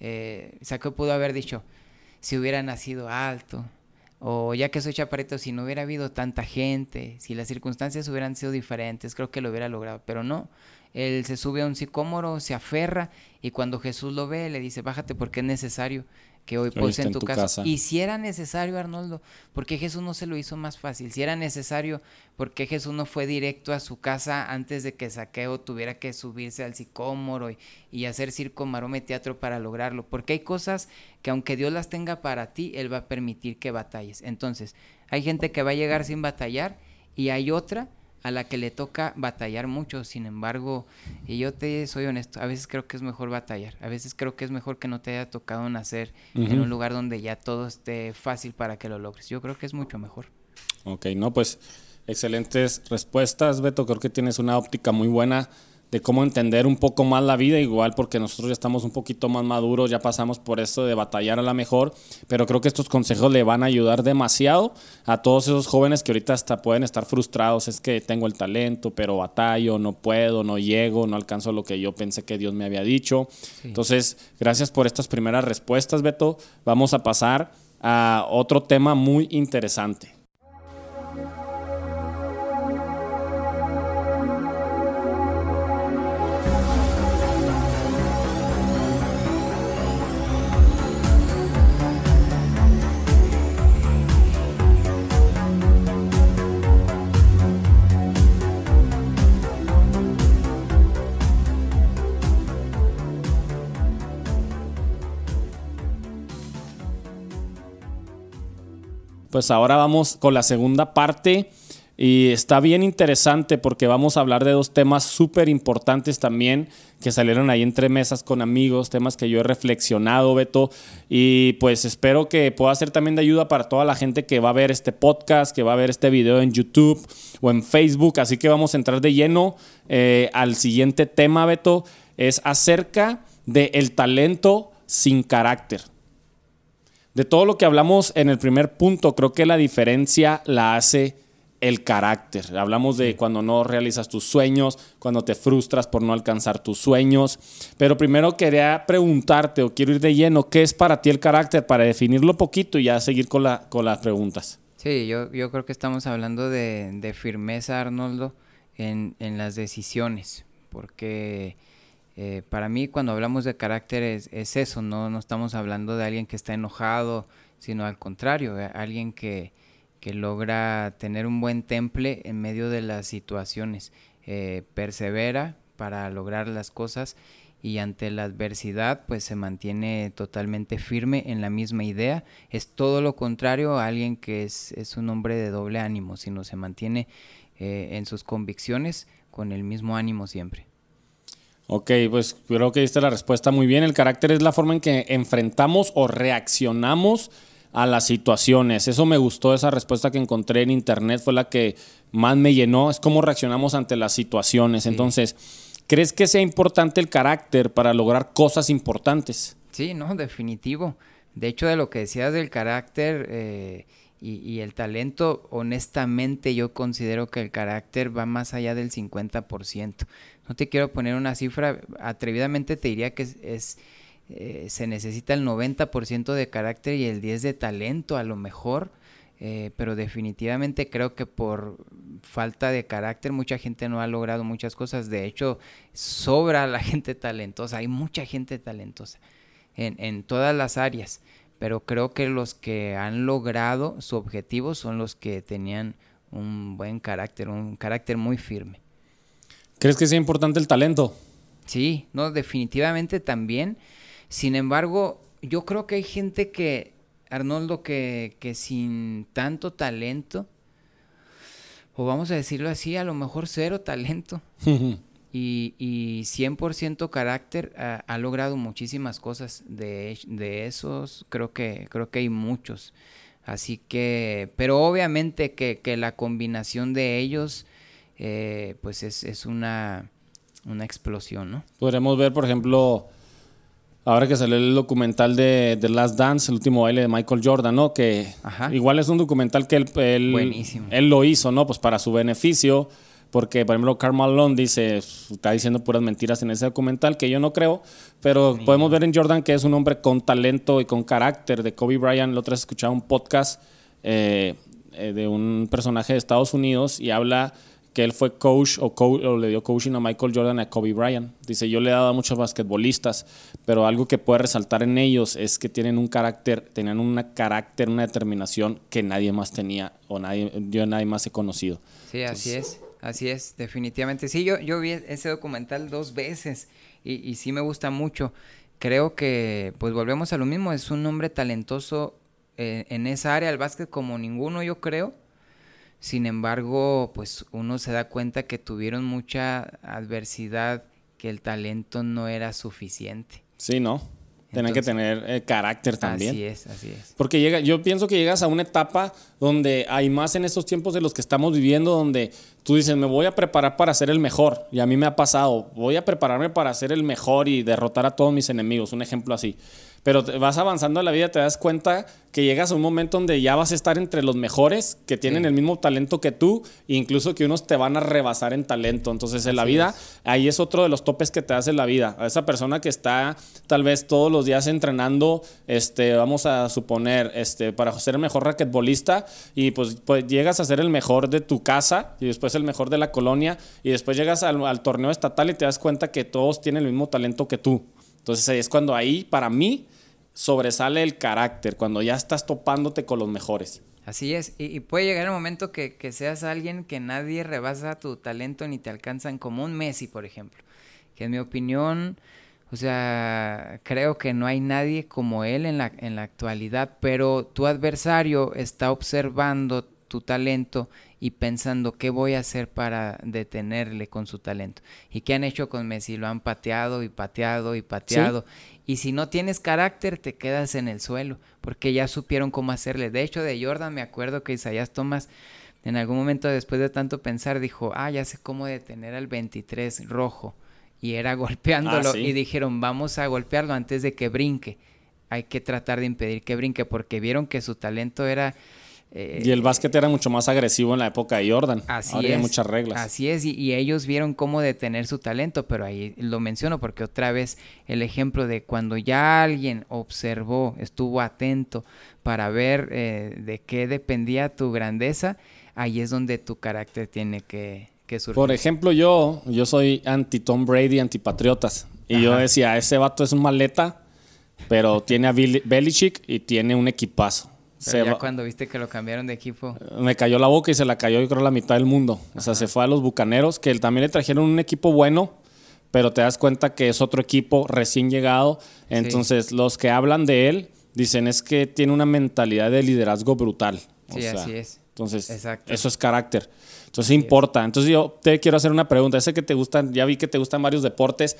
Eh, saqueo pudo haber dicho, si hubiera nacido alto, o ya que soy chaparrito, si no hubiera habido tanta gente, si las circunstancias hubieran sido diferentes, creo que lo hubiera logrado, pero no. Él se sube a un sicómoro, se aferra y cuando Jesús lo ve le dice, bájate porque es necesario que hoy pose en tu, casa. Y si era necesario, Arnoldo, ¿por qué Jesús no se lo hizo más fácil? Si era necesario, ¿por qué Jesús no fue directo a su casa antes de que Saqueo tuviera que subirse al sicómoro y, hacer circo, marome, teatro para lograrlo? Porque hay cosas que aunque Dios las tenga para ti, Él va a permitir que batalles. Entonces, hay gente que va a llegar sin batallar y hay otra a la que le toca batallar mucho. Sin embargo, y yo te soy honesto, a veces creo que es mejor batallar. A veces creo que es mejor que no te haya tocado nacer en un lugar donde ya todo esté fácil para que lo logres. Yo creo que es mucho mejor.
Ok, no, pues excelentes respuestas, Beto. Creo que tienes una óptica muy buena de cómo entender un poco más la vida, igual porque nosotros ya estamos un poquito más maduros, ya pasamos por esto de batallar a la mejor, pero creo que estos consejos le van a ayudar demasiado a todos esos jóvenes que ahorita hasta pueden estar frustrados, es que tengo el talento, pero batallo, no puedo, no llego, no alcanzo lo que yo pensé que Dios me había dicho. Entonces, gracias por estas primeras respuestas, Beto. Vamos a pasar a otro tema muy interesante. Pues ahora vamos con la segunda parte y está bien interesante porque vamos a hablar de dos temas súper importantes también que salieron ahí entre mesas con amigos, temas que yo he reflexionado, Beto, y pues espero que pueda ser también de ayuda para toda la gente que va a ver este podcast, que va a ver este video en YouTube o en Facebook, así que vamos a entrar de lleno eh, al siguiente tema, Beto, es acerca del talento sin carácter. De todo lo que hablamos en el primer punto, creo que la diferencia la hace el carácter. Hablamos de cuando no realizas tus sueños, cuando te frustras por no alcanzar tus sueños. Pero primero quería preguntarte, o quiero ir de lleno, ¿qué es para ti el carácter? Para definirlo poquito y ya seguir con, la, con las preguntas.
Sí, yo, yo creo que estamos hablando de, firmeza, Arnoldo, en, en las decisiones. Porque eh, para mí cuando hablamos de carácter es, eso, ¿no? estamos hablando de alguien que está enojado, sino al contrario, eh, alguien que, logra tener un buen temple en medio de las situaciones, eh, persevera para lograr las cosas y ante la adversidad pues se mantiene totalmente firme en la misma idea. Es todo lo contrario a alguien que es, es un hombre de doble ánimo, sino se mantiene en sus convicciones con el mismo ánimo siempre.
Ok, pues creo que diste la respuesta muy bien. El carácter es la forma en que enfrentamos o reaccionamos a las situaciones. Eso me gustó, esa respuesta que encontré en internet fue la que más me llenó. Es cómo reaccionamos ante las situaciones. Entonces, ¿crees que sea importante el carácter para lograr cosas importantes?
Sí, no, definitivo. De hecho, de lo que decías del carácter eh, y, y, el talento, honestamente yo considero que el carácter va más allá del 50% no te quiero poner una cifra, atrevidamente te diría que es, eh, se necesita el 90% de carácter y el 10% de talento a lo mejor, eh, pero definitivamente creo que por falta de carácter mucha gente no ha logrado muchas cosas, de hecho sobra la gente talentosa, hay mucha gente talentosa en, en todas las áreas, pero creo que los que han logrado su objetivo son los que tenían un buen carácter, un carácter muy firme.
¿Crees que sea importante el talento?
Sí, no, definitivamente también. Sin embargo, yo creo que hay gente que, Arnoldo, que, que sin tanto talento, o vamos a decirlo así, a lo mejor cero talento y, y 100% carácter, ha, logrado muchísimas cosas. De, de esos, creo que, creo que hay muchos. Así que, pero obviamente que, que la combinación de ellos eh, pues es, una, una, explosión, ¿no?
Podremos ver, por ejemplo, ahora que salió el documental de The Last Dance, el último baile de Michael Jordan, ¿no? Que igual es un documental que él, él, lo hizo, ¿no? Pues para su beneficio, porque por ejemplo Carl Malone dice, está diciendo puras mentiras en ese documental, que yo no creo, pero podemos ver en Jordan que es un hombre con talento y con carácter. De Kobe Bryant, la otra vez escuchaba un podcast eh, eh, de un personaje de Estados Unidos y habla que él fue coach o, le dio coaching a Michael Jordan a Kobe Bryant. Dice, yo le he dado a muchos basquetbolistas, pero algo que puede resaltar en ellos es que tienen un carácter, tenían un carácter, una determinación que nadie más tenía o nadie, yo nadie más he conocido.
Sí, así es, así es, definitivamente. Sí, yo, yo vi ese documental dos veces y, y sí me gusta mucho. Creo que, pues volvemos a lo mismo, es un hombre talentoso eh, en esa área del básquet como ninguno, yo creo sin embargo, pues uno se da cuenta que tuvieron mucha adversidad, que el talento no era suficiente.
Sí, ¿no? Tienen que tener eh, carácter también.
Así es, así es.
Porque llega, yo pienso que llegas a una etapa donde hay más en estos tiempos de los que estamos viviendo, donde tú dices, me voy a preparar para ser el mejor. Y a mí me ha pasado, voy a prepararme para ser el mejor y derrotar a todos mis enemigos. Un ejemplo así. Pero te vas avanzando en la vida, te das cuenta que llegas a un momento donde ya vas a estar entre los mejores, que tienen el mismo talento que tú, e incluso que unos te van a rebasar en talento. Entonces, en la vida, ahí es otro de los topes que te hace la vida. A esa persona que está tal vez todos los días entrenando, este, vamos a suponer, este, para ser el mejor raquetbolista, y pues, pues llegas a ser el mejor de tu casa, y después el mejor de la colonia, y después llegas al, al torneo estatal y te das cuenta que todos tienen el mismo talento que tú. Entonces es cuando ahí, para mí, sobresale el carácter, cuando ya estás topándote con los mejores.
Así es, y, puede llegar el momento que, seas alguien que nadie rebasa tu talento ni te alcanzan, como un Messi, por ejemplo, que en mi opinión, o sea, creo que no hay nadie como él en la, en la actualidad, pero tu adversario está observando tu talento y pensando qué voy a hacer para detenerle con su talento. ¿Y qué han hecho con Messi? Lo han pateado y pateado y pateado. Y si no tienes carácter, te quedas en el suelo, porque ya supieron cómo hacerle. De hecho, de Jordan me acuerdo que Isaías Thomas en algún momento después de tanto pensar dijo, ah, ya sé cómo detener al 23 rojo. Y era golpeándolo ah, y dijeron, vamos a golpearlo antes de que brinque. Hay que tratar de impedir que brinque porque vieron que su talento era
eh, y el básquet era mucho más agresivo en la época de Jordan. Así Había muchas reglas.
Así es, y, ellos vieron cómo detener su talento, pero ahí lo menciono porque otra vez el ejemplo de cuando ya alguien observó, estuvo atento para ver eh, de qué dependía tu grandeza, ahí es donde tu carácter tiene que, que surgir.
Por ejemplo, yo, yo soy anti Tom Brady, anti Patriotas. Y yo decía, ese vato es un maleta, pero tiene a Belichick y tiene un equipazo
ya cuando viste que lo cambiaron de equipo.
Me cayó la boca y se la cayó, yo creo, la mitad del mundo. O sea, se fue a los bucaneros, que también le trajeron un equipo bueno, pero te das cuenta que es otro equipo recién llegado. Entonces, los que hablan de él dicen es que tiene una mentalidad de liderazgo brutal.
sí, así es.
Entonces, eso es carácter. Entonces, importa. Entonces, yo te quiero hacer una pregunta. Sé que te gustan, ya vi que te gustan varios deportes.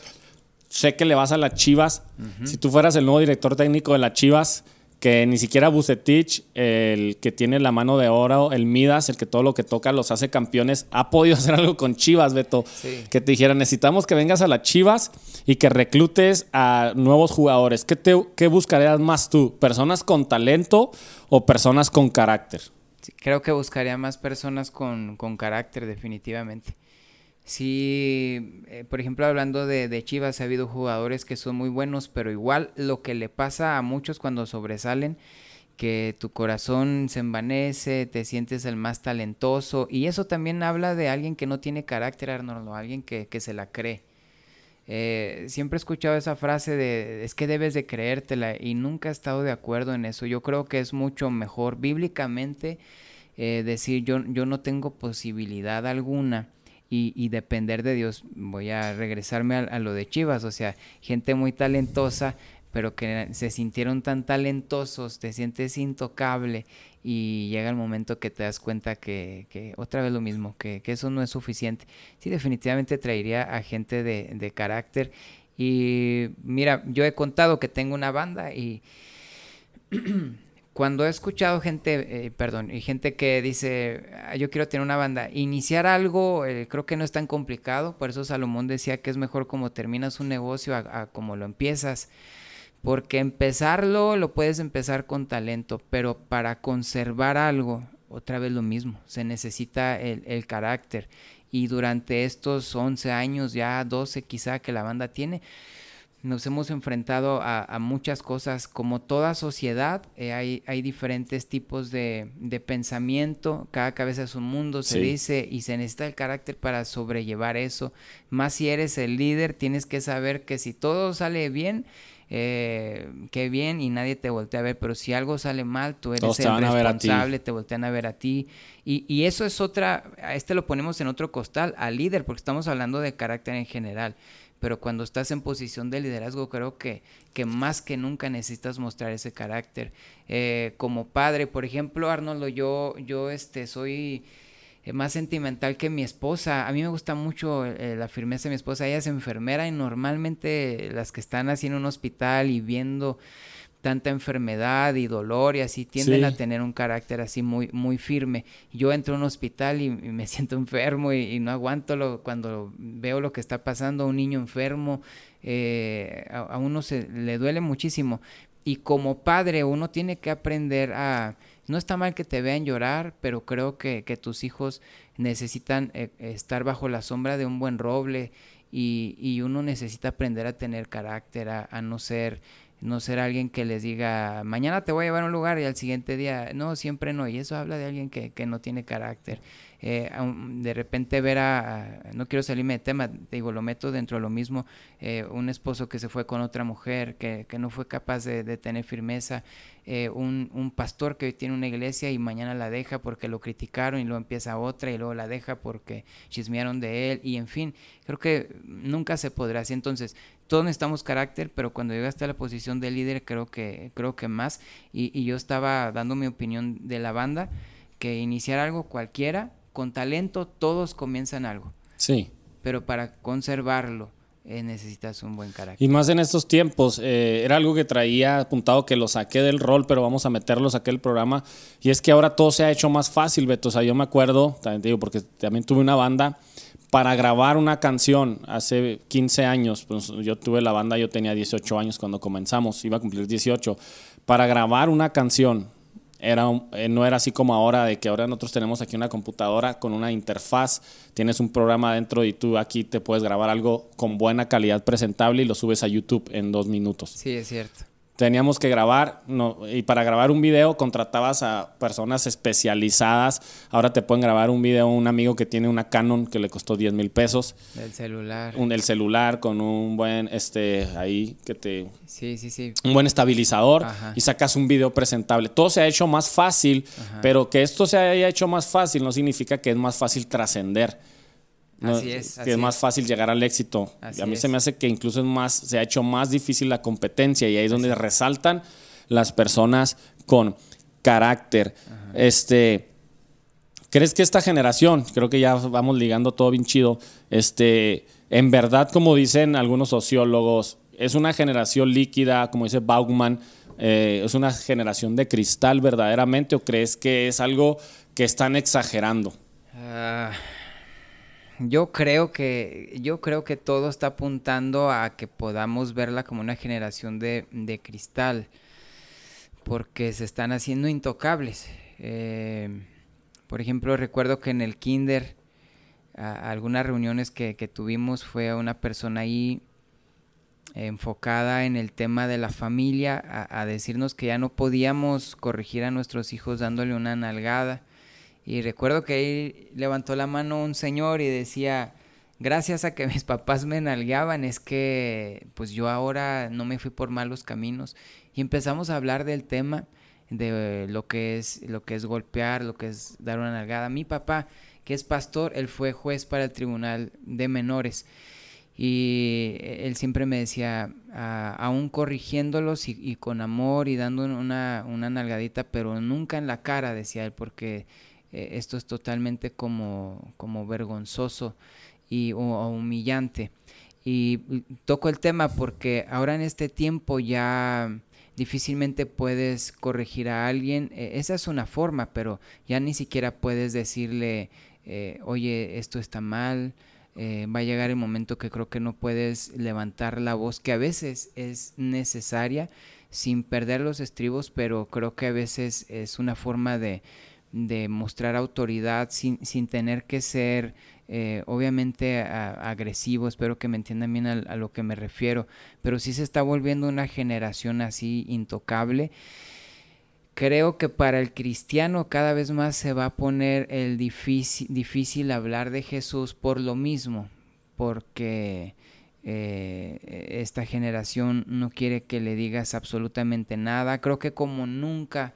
Sé que le vas a las Chivas. Si tú fueras el nuevo director técnico de las Chivas, que ni siquiera Bucetich, el que tiene la mano de oro, el Midas, el que todo lo que toca los hace campeones, ha podido hacer algo con Chivas, Beto. Que te dijera, necesitamos que vengas a las Chivas y que reclutes a nuevos jugadores. ¿Qué, te, qué buscarías más tú? ¿Personas con talento o personas con carácter?
creo que buscaría más personas con, con carácter, definitivamente. Sí, eh, por ejemplo, hablando de, Chivas, ha habido jugadores que son muy buenos, pero igual lo que le pasa a muchos cuando sobresalen, que tu corazón se envanece, te sientes el más talentoso, y eso también habla de alguien que no tiene carácter, Arnoldo, alguien que, se la cree. Eh, siempre he escuchado esa frase de es que debes de creértela y nunca he estado de acuerdo en eso. Yo creo que es mucho mejor bíblicamente eh, decir yo, yo no tengo posibilidad alguna y, depender de Dios. Voy a regresarme a, lo de Chivas, o sea, gente muy talentosa, pero que se sintieron tan talentosos, te sientes intocable y llega el momento que te das cuenta que, otra vez lo mismo, que, eso no es suficiente. Sí, definitivamente traería a gente de, de carácter. Y mira, yo he contado que tengo una banda y cuando he escuchado gente, eh, perdón, y gente que dice, ah, yo quiero tener una banda, iniciar algo eh, creo que no es tan complicado, por eso Salomón decía que es mejor como terminas un negocio a, como lo empiezas. Porque empezarlo lo puedes empezar con talento, pero para conservar algo, otra vez lo mismo, se necesita el, el carácter. Y durante estos 11 años, ya 12 quizá que la banda tiene, nos hemos enfrentado a, muchas cosas. Como toda sociedad, eh, hay, hay, diferentes tipos de, de, pensamiento, cada cabeza es un mundo, se dice, y se necesita el carácter para sobrellevar eso. Más si eres el líder, tienes que saber que si todo sale bien, eh, qué bien y nadie te voltea a ver, pero si algo sale mal, tú eres el responsable, te voltean a ver a ti. Y, y, eso es otra, a este lo ponemos en otro costal, al líder, porque estamos hablando de carácter en general pero cuando estás en posición de liderazgo creo que, que más que nunca necesitas mostrar ese carácter. Eh, como padre, por ejemplo, Arnoldo, yo, yo este, soy eh, más sentimental que mi esposa. A mí me gusta mucho eh, la firmeza de mi esposa. Ella es enfermera y normalmente las que están así en un hospital y viendo tanta enfermedad y dolor y así tienden a tener un carácter así muy muy firme. Yo entro a un hospital y, me siento enfermo y, no aguanto lo, cuando veo lo que está pasando a un niño enfermo, eh, a, uno se le duele muchísimo. Y como padre uno tiene que aprender a... No está mal que te vean llorar, pero creo que, que tus hijos necesitan eh, estar bajo la sombra de un buen roble y, y uno necesita aprender a tener carácter, a, a no ser no ser alguien que les diga, mañana te voy a llevar a un lugar y al siguiente día, no, siempre no. Y eso habla de alguien que, que no tiene carácter. Eh, de repente ver a, no quiero salirme de tema, digo, lo meto dentro de lo mismo, eh, un esposo que se fue con otra mujer, que, que no fue capaz de, de tener firmeza, eh, un, un, pastor que hoy tiene una iglesia y mañana la deja porque lo criticaron y luego empieza otra y luego la deja porque chismearon de él y en fin, creo que nunca se podrá así. Entonces, todos necesitamos carácter, pero cuando llegaste a la posición de líder creo que, creo que más y, y yo estaba dando mi opinión de la banda, que iniciar algo cualquiera con talento todos comienzan algo.
Sí.
Pero para conservarlo eh, necesitas un buen carácter.
Y más en estos tiempos, eh, era algo que traía apuntado que lo saqué del rol, pero vamos a meterlo, saqué el programa. Y es que ahora todo se ha hecho más fácil, Beto. O sea, yo me acuerdo, también te digo, porque también tuve una banda para grabar una canción hace 15 años. Pues yo tuve la banda, yo tenía 18 años cuando comenzamos, iba a cumplir 18. Para grabar una canción, era, eh, no era así como ahora, de que ahora nosotros tenemos aquí una computadora con una interfaz, tienes un programa dentro y tú aquí te puedes grabar algo con buena calidad presentable y lo subes a YouTube en dos minutos.
Sí, es cierto
teníamos que grabar, no, y para grabar un video contratabas a personas especializadas. Ahora te pueden grabar un video un amigo que tiene una Canon que le costó 10 mil pesos.
El celular.
Un, el celular con un buen, este, ahí que te...
Sí, sí, sí.
Un buen estabilizador y sacas un video presentable. Todo se ha hecho más fácil, pero que esto se haya hecho más fácil no significa que es más fácil trascender.
Así es.
que es más fácil llegar al éxito. a mí se me hace que incluso es más, se ha hecho más difícil la competencia y ahí es donde resaltan las personas con carácter. Este, ¿crees que esta generación, creo que ya vamos ligando todo bien chido, este, en verdad, como dicen algunos sociólogos, es una generación líquida, como dice Bauman, eh, es una generación de cristal verdaderamente o crees que es algo que están exagerando?
Ah, yo creo que yo creo que todo está apuntando a que podamos verla como una generación de, de cristal porque se están haciendo intocables. Eh, por ejemplo recuerdo que en el kinder algunas reuniones que, que, tuvimos fue una persona ahí enfocada en el tema de la familia a, a decirnos que ya no podíamos corregir a nuestros hijos dándole una nalgada y recuerdo que ahí levantó la mano un señor y decía, gracias a que mis papás me nalgueaban es que pues yo ahora no me fui por malos caminos. Y empezamos a hablar del tema de lo que es lo que es golpear, lo que es dar una nalgada. Mi papá, que es pastor, él fue juez para el tribunal de menores. Y él siempre me decía, aún corrigiéndolos y, con amor y dando una, una nalgadita, pero nunca en la cara, decía él, porque eh, esto es totalmente como, como vergonzoso y, o, humillante. Y toco el tema porque ahora en este tiempo ya difícilmente puedes corregir a alguien. E, esa es una forma, pero ya ni siquiera puedes decirle, eh, oye, esto está mal, eh, va a llegar el momento que creo que no puedes levantar la voz, que a veces es necesaria sin perder los estribos, pero creo que a veces es una forma de, mostrar autoridad sin, sin tener que ser eh, obviamente agresivo, espero que me entiendan bien a, a, lo que me refiero, pero sí se está volviendo una generación así intocable creo que para el cristiano cada vez más se va a poner el difícil, difícil hablar de Jesús por lo mismo, porque eh, esta generación no quiere que le digas absolutamente nada. Creo que como nunca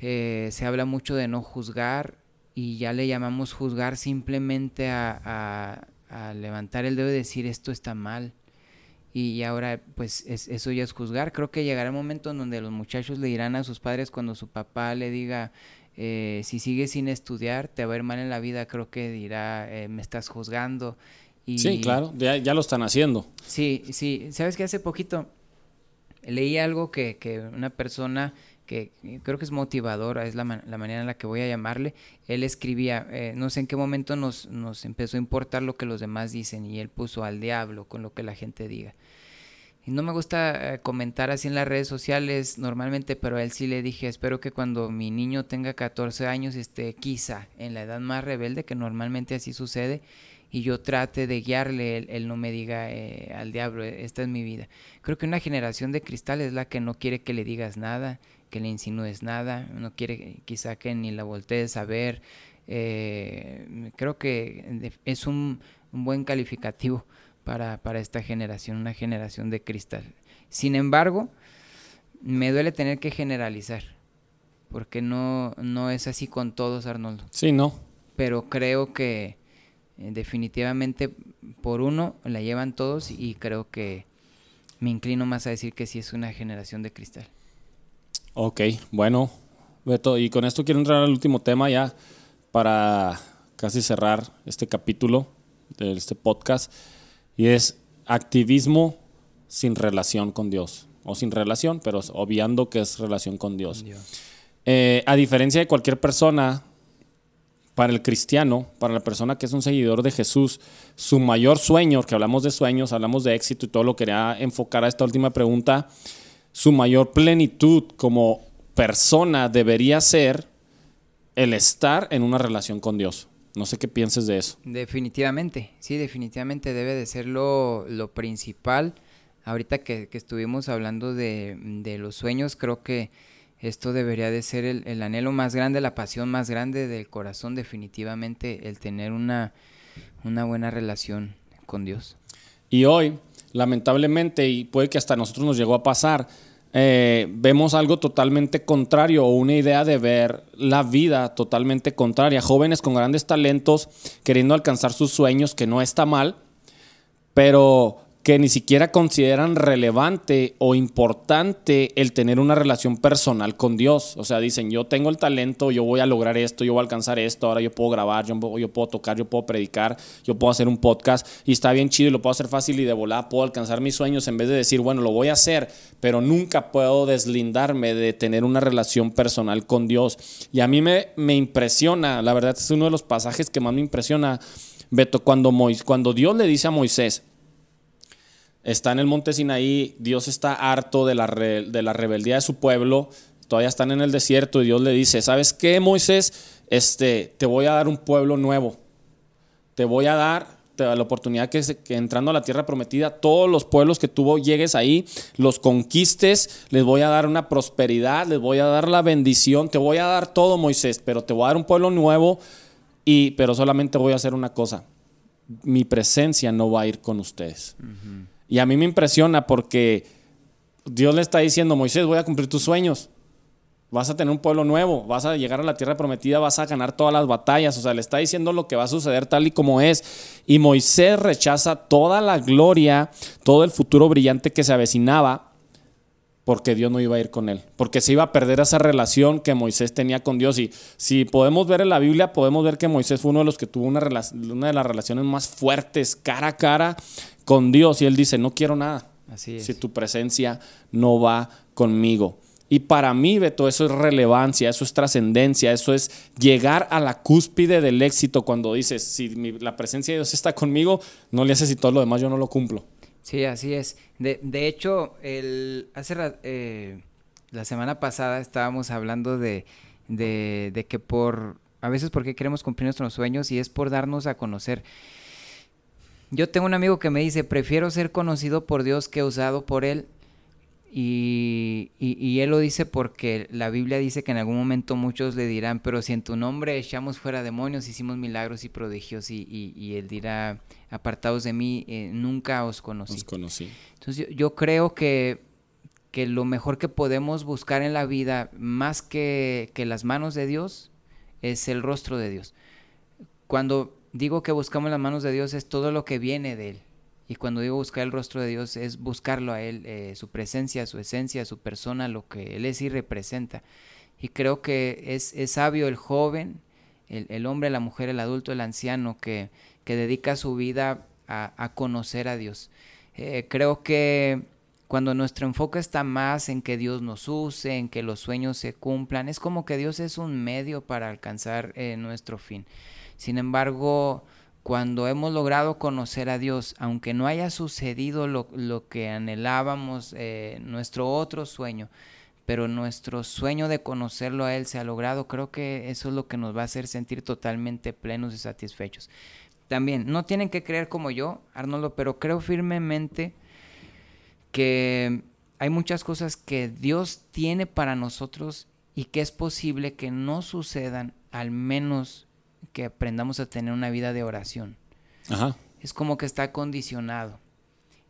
eh, se habla mucho de no juzgar y ya le llamamos juzgar simplemente a, a levantar el dedo y decir esto está mal y ahora pues eso ya es juzgar. Creo que llegará el momento en donde los muchachos le dirán a sus padres cuando su papá le diga, eh, si sigues sin estudiar, te va a ir mal en la vida, creo que dirá, eh, me estás juzgando.
Y, sí, claro, ya, ya, lo están haciendo.
Sí, sí, sabes que hace poquito leí algo que, que una persona que creo que es motivadora, es la, la, manera en la que voy a llamarle. Él escribía, eh, no sé en qué momento nos, nos, empezó a importar lo que los demás dicen y él puso al diablo con lo que la gente diga. Y no me gusta eh, comentar así en las redes sociales normalmente, pero a él sí le dije, espero que cuando mi niño tenga 14 años esté quizá en la edad más rebelde, que normalmente así sucede, y yo trate de guiarle, él, no me diga eh, al diablo, esta es mi vida. Creo que una generación de cristal es la que no quiere que le digas nada, que le insinúes nada, no quiere quizá que ni la voltees a ver. Eh, creo que es un, buen calificativo para, esta generación, una generación de cristal. Sin embargo, me duele tener que generalizar, porque no, no es así con todos, Arnoldo.
Sí, no.
Pero creo que eh, definitivamente por uno la llevan todos y creo que me inclino más a decir que sí es una generación de cristal.
Ok, bueno, Beto, y con esto quiero entrar al último tema ya para casi cerrar este capítulo de este podcast, y es activismo sin relación con Dios, o sin relación, pero obviando que es relación con Dios. Eh, a diferencia de cualquier persona, para el cristiano, para la persona que es un seguidor de Jesús, su mayor sueño, que hablamos de sueños, hablamos de éxito y todo lo quería enfocar a esta última pregunta, su mayor plenitud como persona debería ser el estar en una relación con Dios. No sé qué pienses de eso.
Definitivamente, sí, definitivamente debe de ser lo, principal. Ahorita que, estuvimos hablando de, los sueños, creo que esto debería de ser el, anhelo más grande, la pasión más grande del corazón, definitivamente, el tener una, una buena relación con Dios.
Y hoy lamentablemente, y puede que hasta nosotros nos llegó a pasar, eh, vemos algo totalmente contrario o una idea de ver la vida totalmente contraria. Jóvenes con grandes talentos queriendo alcanzar sus sueños, que no está mal, pero que ni siquiera consideran relevante o importante el tener una relación personal con Dios. O sea, dicen, yo tengo el talento, yo voy a lograr esto, yo voy a alcanzar esto, ahora yo puedo grabar, yo, puedo tocar, yo puedo predicar, yo puedo hacer un podcast y está bien chido y lo puedo hacer fácil y de volada puedo alcanzar mis sueños en vez de decir, bueno, lo voy a hacer, pero nunca puedo deslindarme de tener una relación personal con Dios. Y a mí me, me impresiona, la verdad es uno de los pasajes que más me impresiona, Beto, cuando, cuando Dios le dice a Moisés, está en el monte Sinaí, Dios está harto de la, de la rebeldía de su pueblo, todavía están en el desierto y Dios le dice, ¿sabes qué, Moisés? Este, te voy a dar un pueblo nuevo, te voy a dar la oportunidad que, que, entrando a la tierra prometida, todos los pueblos que tú llegues ahí, los conquistes, les voy a dar una prosperidad, les voy a dar la bendición, te voy a dar todo, Moisés, pero te voy a dar un pueblo nuevo, y, pero solamente voy a hacer una cosa, mi presencia no va a ir con ustedes. Y a mí me impresiona porque Dios le está diciendo, Moisés, voy a cumplir tus sueños. Vas a tener un pueblo nuevo, vas a llegar a la tierra prometida, vas a ganar todas las batallas. O sea, le está diciendo lo que va a suceder tal y como es. Y Moisés rechaza toda la gloria, todo el futuro brillante que se avecinaba porque Dios no iba a ir con él, porque se iba a perder esa relación que Moisés tenía con Dios. Y si podemos ver en la Biblia, podemos ver que Moisés fue uno de los que tuvo una, una de las relaciones más fuertes, cara a cara, con Dios. Y él dice, no quiero nada. Así Si tu presencia no va conmigo. Y para mí, Beto, eso es relevancia, eso es trascendencia, eso es llegar a la cúspide del éxito cuando dices, si la presencia de Dios está conmigo, no le hace si todo lo demás yo no lo cumplo.
Sí, así es. De, de hecho, el, hace eh, la semana pasada estábamos hablando de, de, de que por, a veces porque queremos cumplir nuestros sueños y es por darnos a conocer. Yo tengo un amigo que me dice, prefiero ser conocido por Dios que usado por Él. Y, y, él lo dice porque la Biblia dice que en algún momento muchos le dirán, pero si en tu nombre echamos fuera demonios, hicimos milagros y prodigios, y, y él dirá, apartados de mí, eh, nunca os conocí.
Os conocí.
Entonces yo, yo creo que, que, lo mejor que podemos buscar en la vida, más que, que las manos de Dios, es el rostro de Dios. Cuando digo que buscamos las manos de Dios es todo lo que viene de Él. Y cuando digo buscar el rostro de Dios es buscarlo a Él, eh, su presencia, su esencia, su persona, lo que Él es y representa. Y creo que es, sabio el joven, el, hombre, la mujer, el adulto, el anciano que, que dedica su vida a, conocer a Dios. Eh, creo que cuando nuestro enfoque está más en que Dios nos use, en que los sueños se cumplan, es como que Dios es un medio para alcanzar eh, nuestro fin. Sin embargo, cuando hemos logrado conocer a Dios, aunque no haya sucedido lo, que anhelábamos, eh, nuestro otro sueño, pero nuestro sueño de conocerlo a Él se ha logrado, creo que eso es lo que nos va a hacer sentir totalmente plenos y satisfechos. También, no tienen que creer como yo, Arnoldo, pero creo firmemente que hay muchas cosas que Dios tiene para nosotros y que es posible que no sucedan al menos que aprendamos a tener una vida de oración. Es como que está condicionado.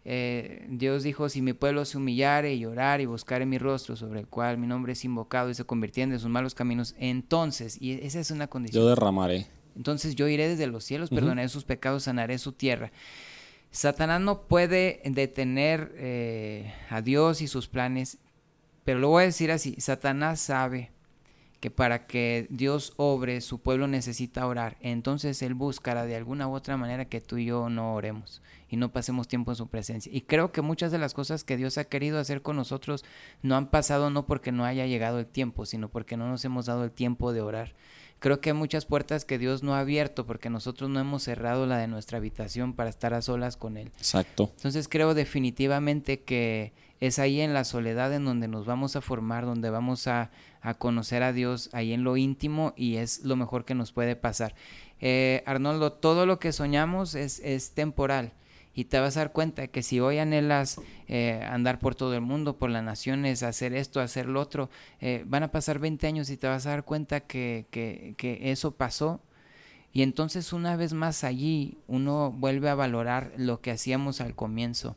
Eh, Dios dijo, si mi pueblo se humillare y llorare y buscare mi rostro sobre el cual mi nombre es invocado y se convirtiendo en sus malos caminos, entonces, y esa es una condición.
Yo derramaré.
Entonces yo iré desde los cielos, perdonaré sus pecados, sanaré su tierra. Satanás no puede detener eh, a Dios y sus planes, pero lo voy a decir así, Satanás sabe que para que Dios obre, su pueblo necesita orar. Entonces Él buscará de alguna u otra manera que tú y yo no oremos y no pasemos tiempo en su presencia. Y creo que muchas de las cosas que Dios ha querido hacer con nosotros no han pasado no porque no haya llegado el tiempo, sino porque no nos hemos dado el tiempo de orar. Creo que hay muchas puertas que Dios no ha abierto porque nosotros no hemos cerrado la de nuestra habitación para estar a solas con Él.
Exacto.
Entonces creo definitivamente que es ahí en la soledad en donde nos vamos a formar, donde vamos a, conocer a Dios, ahí en lo íntimo y es lo mejor que nos puede pasar. Eh, Arnoldo, todo lo que soñamos es, es temporal y te vas a dar cuenta que si hoy anhelas eh, andar por todo el mundo, por las naciones, hacer esto, hacer lo otro, eh, van a pasar 20 años y te vas a dar cuenta que, que, que, eso pasó. Y entonces una vez más allí uno vuelve a valorar lo que hacíamos al comienzo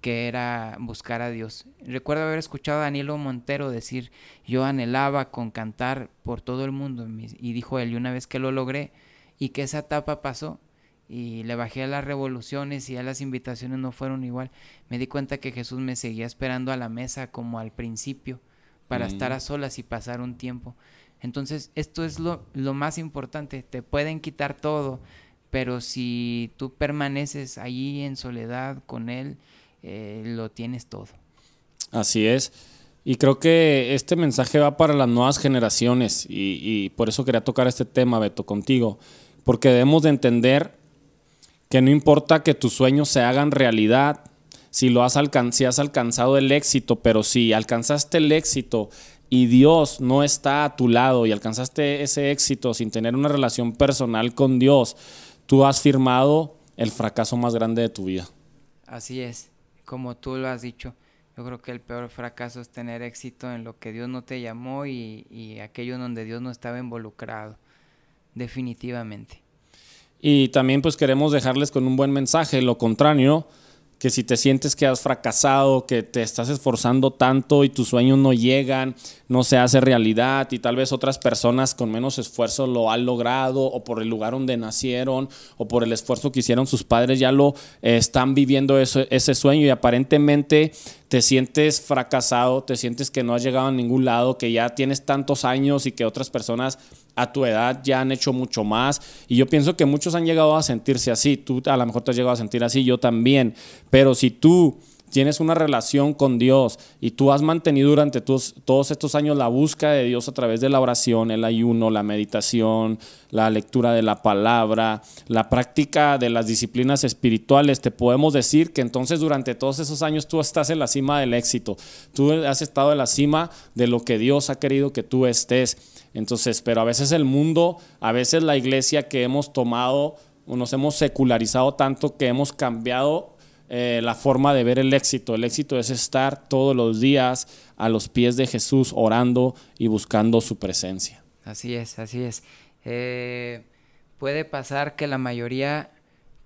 que era buscar a Dios. Recuerdo haber escuchado a Danilo Montero decir, yo anhelaba con cantar por todo el mundo, y dijo él, y una vez que lo logré y que esa etapa pasó, y le bajé a las revoluciones y a las invitaciones no fueron igual, me di cuenta que Jesús me seguía esperando a la mesa como al principio, para estar a mm. solas y pasar un tiempo. Entonces, esto es lo, lo más importante, te pueden quitar todo, pero si tú permaneces allí en soledad con Él, eh, lo tienes todo.
Así es. Y creo que este mensaje va para las nuevas generaciones y, por eso quería tocar este tema, Beto, contigo, porque debemos de entender que no importa que tus sueños se hagan realidad, si, lo has, si has alcanzado el éxito, pero si alcanzaste el éxito y Dios no está a tu lado y alcanzaste ese éxito sin tener una relación personal con Dios, tú has firmado el fracaso más grande de tu vida.
Así es como tú lo has dicho, yo creo que el peor fracaso es tener éxito en lo que Dios no te llamó y, y aquello en donde Dios no estaba involucrado, definitivamente.
Y también pues queremos dejarles con un buen mensaje, lo contrario, que si te sientes que has fracasado, que te estás esforzando tanto y tus sueños no llegan, no se hace realidad y tal vez otras personas con menos esfuerzo lo han logrado o por el lugar donde nacieron o por el esfuerzo que hicieron sus padres ya lo eh, están viviendo ese sueño y aparentemente te sientes fracasado, te sientes que no has llegado a ningún lado, que ya tienes tantos años y que otras personas a tu edad ya han hecho mucho más. Y yo pienso que muchos han llegado a sentirse así. Tú a lo mejor te has llegado a sentir así, yo también. Pero si tú tienes una relación con Dios y tú has mantenido durante todos estos años la búsqueda de Dios a través de la oración, el ayuno, la meditación, la lectura de la palabra, la práctica de las disciplinas espirituales, te podemos decir que entonces durante todos esos años tú estás en la cima del éxito. Tú has estado en la cima de lo que Dios ha querido que tú estés. Entonces, pero a veces el mundo, a veces la iglesia que hemos tomado, nos hemos secularizado tanto que hemos cambiado eh, la forma de ver el éxito. El éxito es estar todos los días a los pies de Jesús orando y buscando su presencia.
Así es, así es. Eh, puede pasar que la mayoría,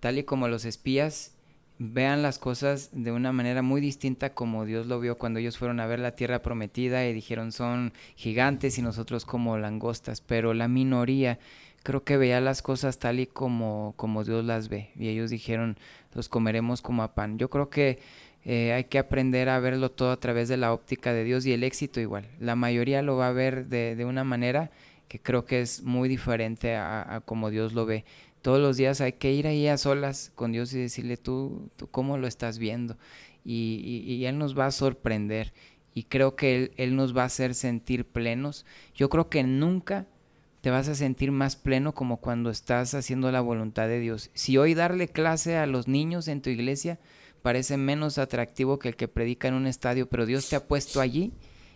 tal y como los espías, vean las cosas de una manera muy distinta como Dios lo vio cuando ellos fueron a ver la tierra prometida y dijeron son gigantes y nosotros como langostas, pero la minoría creo que veía las cosas tal y como, como Dios las ve. Y ellos dijeron, los comeremos como a pan. Yo creo que eh, hay que aprender a verlo todo a través de la óptica de Dios y el éxito igual. La mayoría lo va a ver de, de una manera que creo que es muy diferente a, como Dios lo ve. Todos los días hay que ir ahí a solas con Dios y decirle tú, tú cómo lo estás viendo. Y, y, Él nos va a sorprender y creo que él, él nos va a hacer sentir plenos. Yo creo que nunca te vas a sentir más pleno como cuando estás haciendo la voluntad de Dios. Si hoy darle clase a los niños en tu iglesia parece menos atractivo que el que predica en un estadio, pero Dios te ha puesto allí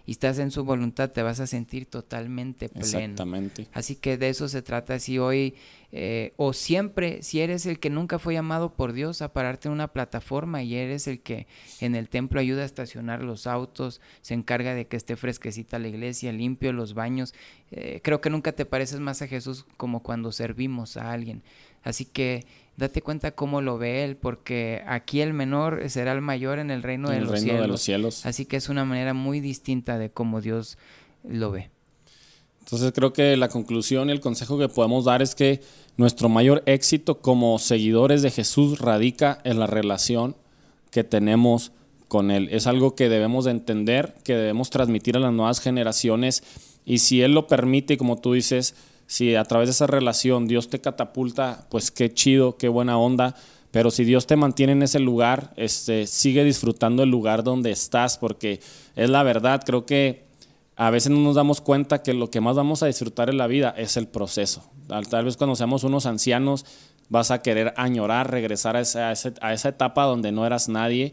y estás en su voluntad, te vas a sentir totalmente pleno. Exactamente. Así que de eso se trata. Si hoy eh, o siempre, si eres el que nunca fue llamado por Dios a pararte en una plataforma y eres el que en el templo ayuda a estacionar los autos, se encarga de que esté fresquecita la iglesia, limpio los baños, eh, creo que nunca te pareces más a Jesús como cuando servimos a alguien. Así que date cuenta cómo lo ve Él, porque aquí el menor será el mayor en el reino, de, los de los cielos. Así que es una manera muy distinta de cómo Dios lo ve.
Entonces creo que la conclusión y el consejo que podemos dar es que nuestro mayor éxito como seguidores de Jesús radica en la relación que tenemos con Él. Es algo que debemos de entender, que debemos transmitir a las nuevas generaciones y si Él lo permite, como tú dices, si a través de esa relación Dios te catapulta, pues qué chido, qué buena onda. Pero si Dios te mantiene en ese lugar, este, sigue disfrutando el lugar donde estás, porque es la verdad. Creo que a veces no nos damos cuenta que lo que más vamos a disfrutar en la vida es el proceso. Tal vez cuando seamos unos ancianos vas a querer añorar, regresar a esa, a esa etapa donde no eras nadie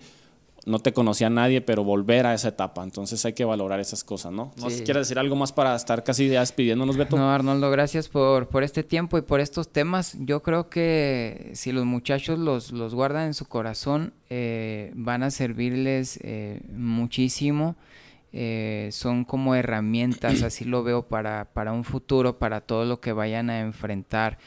no te conocía a nadie, pero volver a esa etapa. Entonces hay que valorar esas cosas, ¿no? No sé si quieres decir algo más para estar casi ya despidiéndonos, Beto.
No, Arnoldo, gracias por, por este tiempo y por estos temas. Yo creo que si los muchachos los, los guardan en su corazón, eh, van a servirles eh, muchísimo. Eh, son como herramientas, así lo veo, para, para un futuro, para todo lo que vayan a enfrentar.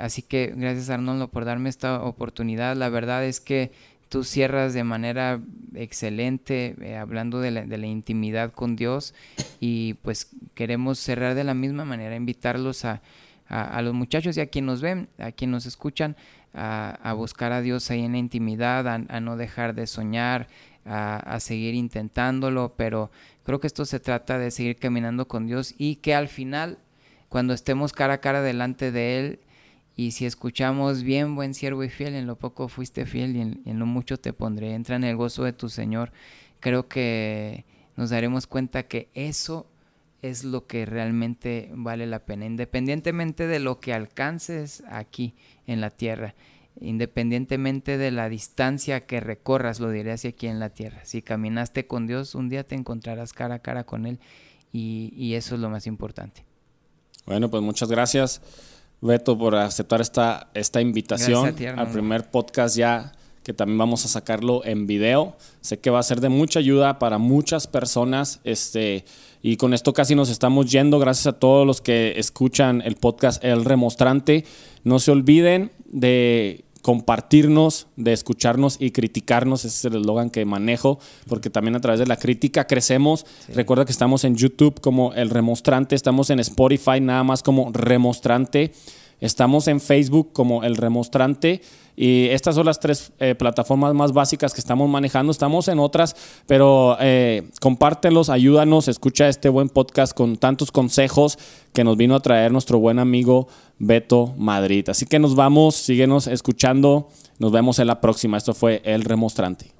así que gracias Arnoldo por darme esta oportunidad. La verdad es que tú cierras de manera excelente eh, hablando de la, intimidad con Dios y pues queremos cerrar de la misma manera, invitarlos a, los muchachos y a quienes nos ven, a quienes nos escuchan, a, buscar a Dios ahí en la intimidad, a, no dejar de soñar, a, seguir intentándolo, pero creo que esto se trata de seguir caminando con Dios y que al final, cuando estemos cara a cara delante de Él, y si escuchamos bien, buen siervo y fiel, en lo poco fuiste fiel y en, lo mucho te pondré. Entra en el gozo de tu Señor. Creo que nos daremos cuenta que eso es lo que realmente vale la pena, independientemente de lo que alcances aquí en la tierra, independientemente de la distancia que recorras, lo diré hacia aquí en la tierra. Si caminaste con Dios, un día te encontrarás cara a cara con Él y, y eso es lo más importante.
Bueno, pues muchas gracias. Beto, por aceptar esta, esta invitación al primer podcast ya que también vamos a sacarlo en video. Sé que va a ser de mucha ayuda para muchas personas. Este, y con esto casi nos estamos yendo. Gracias a todos los que escuchan el podcast El Remostrante. No se olviden de compartirnos, de escucharnos y criticarnos. Ese es el eslogan que manejo, porque también a través de la crítica crecemos. Recuerda que estamos en YouTube como El Remostrante, estamos en Spotify nada más como Remostrante, estamos en Facebook como El Remostrante. Y estas son las tres eh, plataformas más básicas que estamos manejando. Estamos en otras, pero eh, compártelos, ayúdanos, escucha este buen podcast con tantos consejos que nos vino a traer nuestro buen amigo Beto Madrid. Así que nos vamos, síguenos escuchando. Nos vemos en la próxima. Esto fue El Remostrante.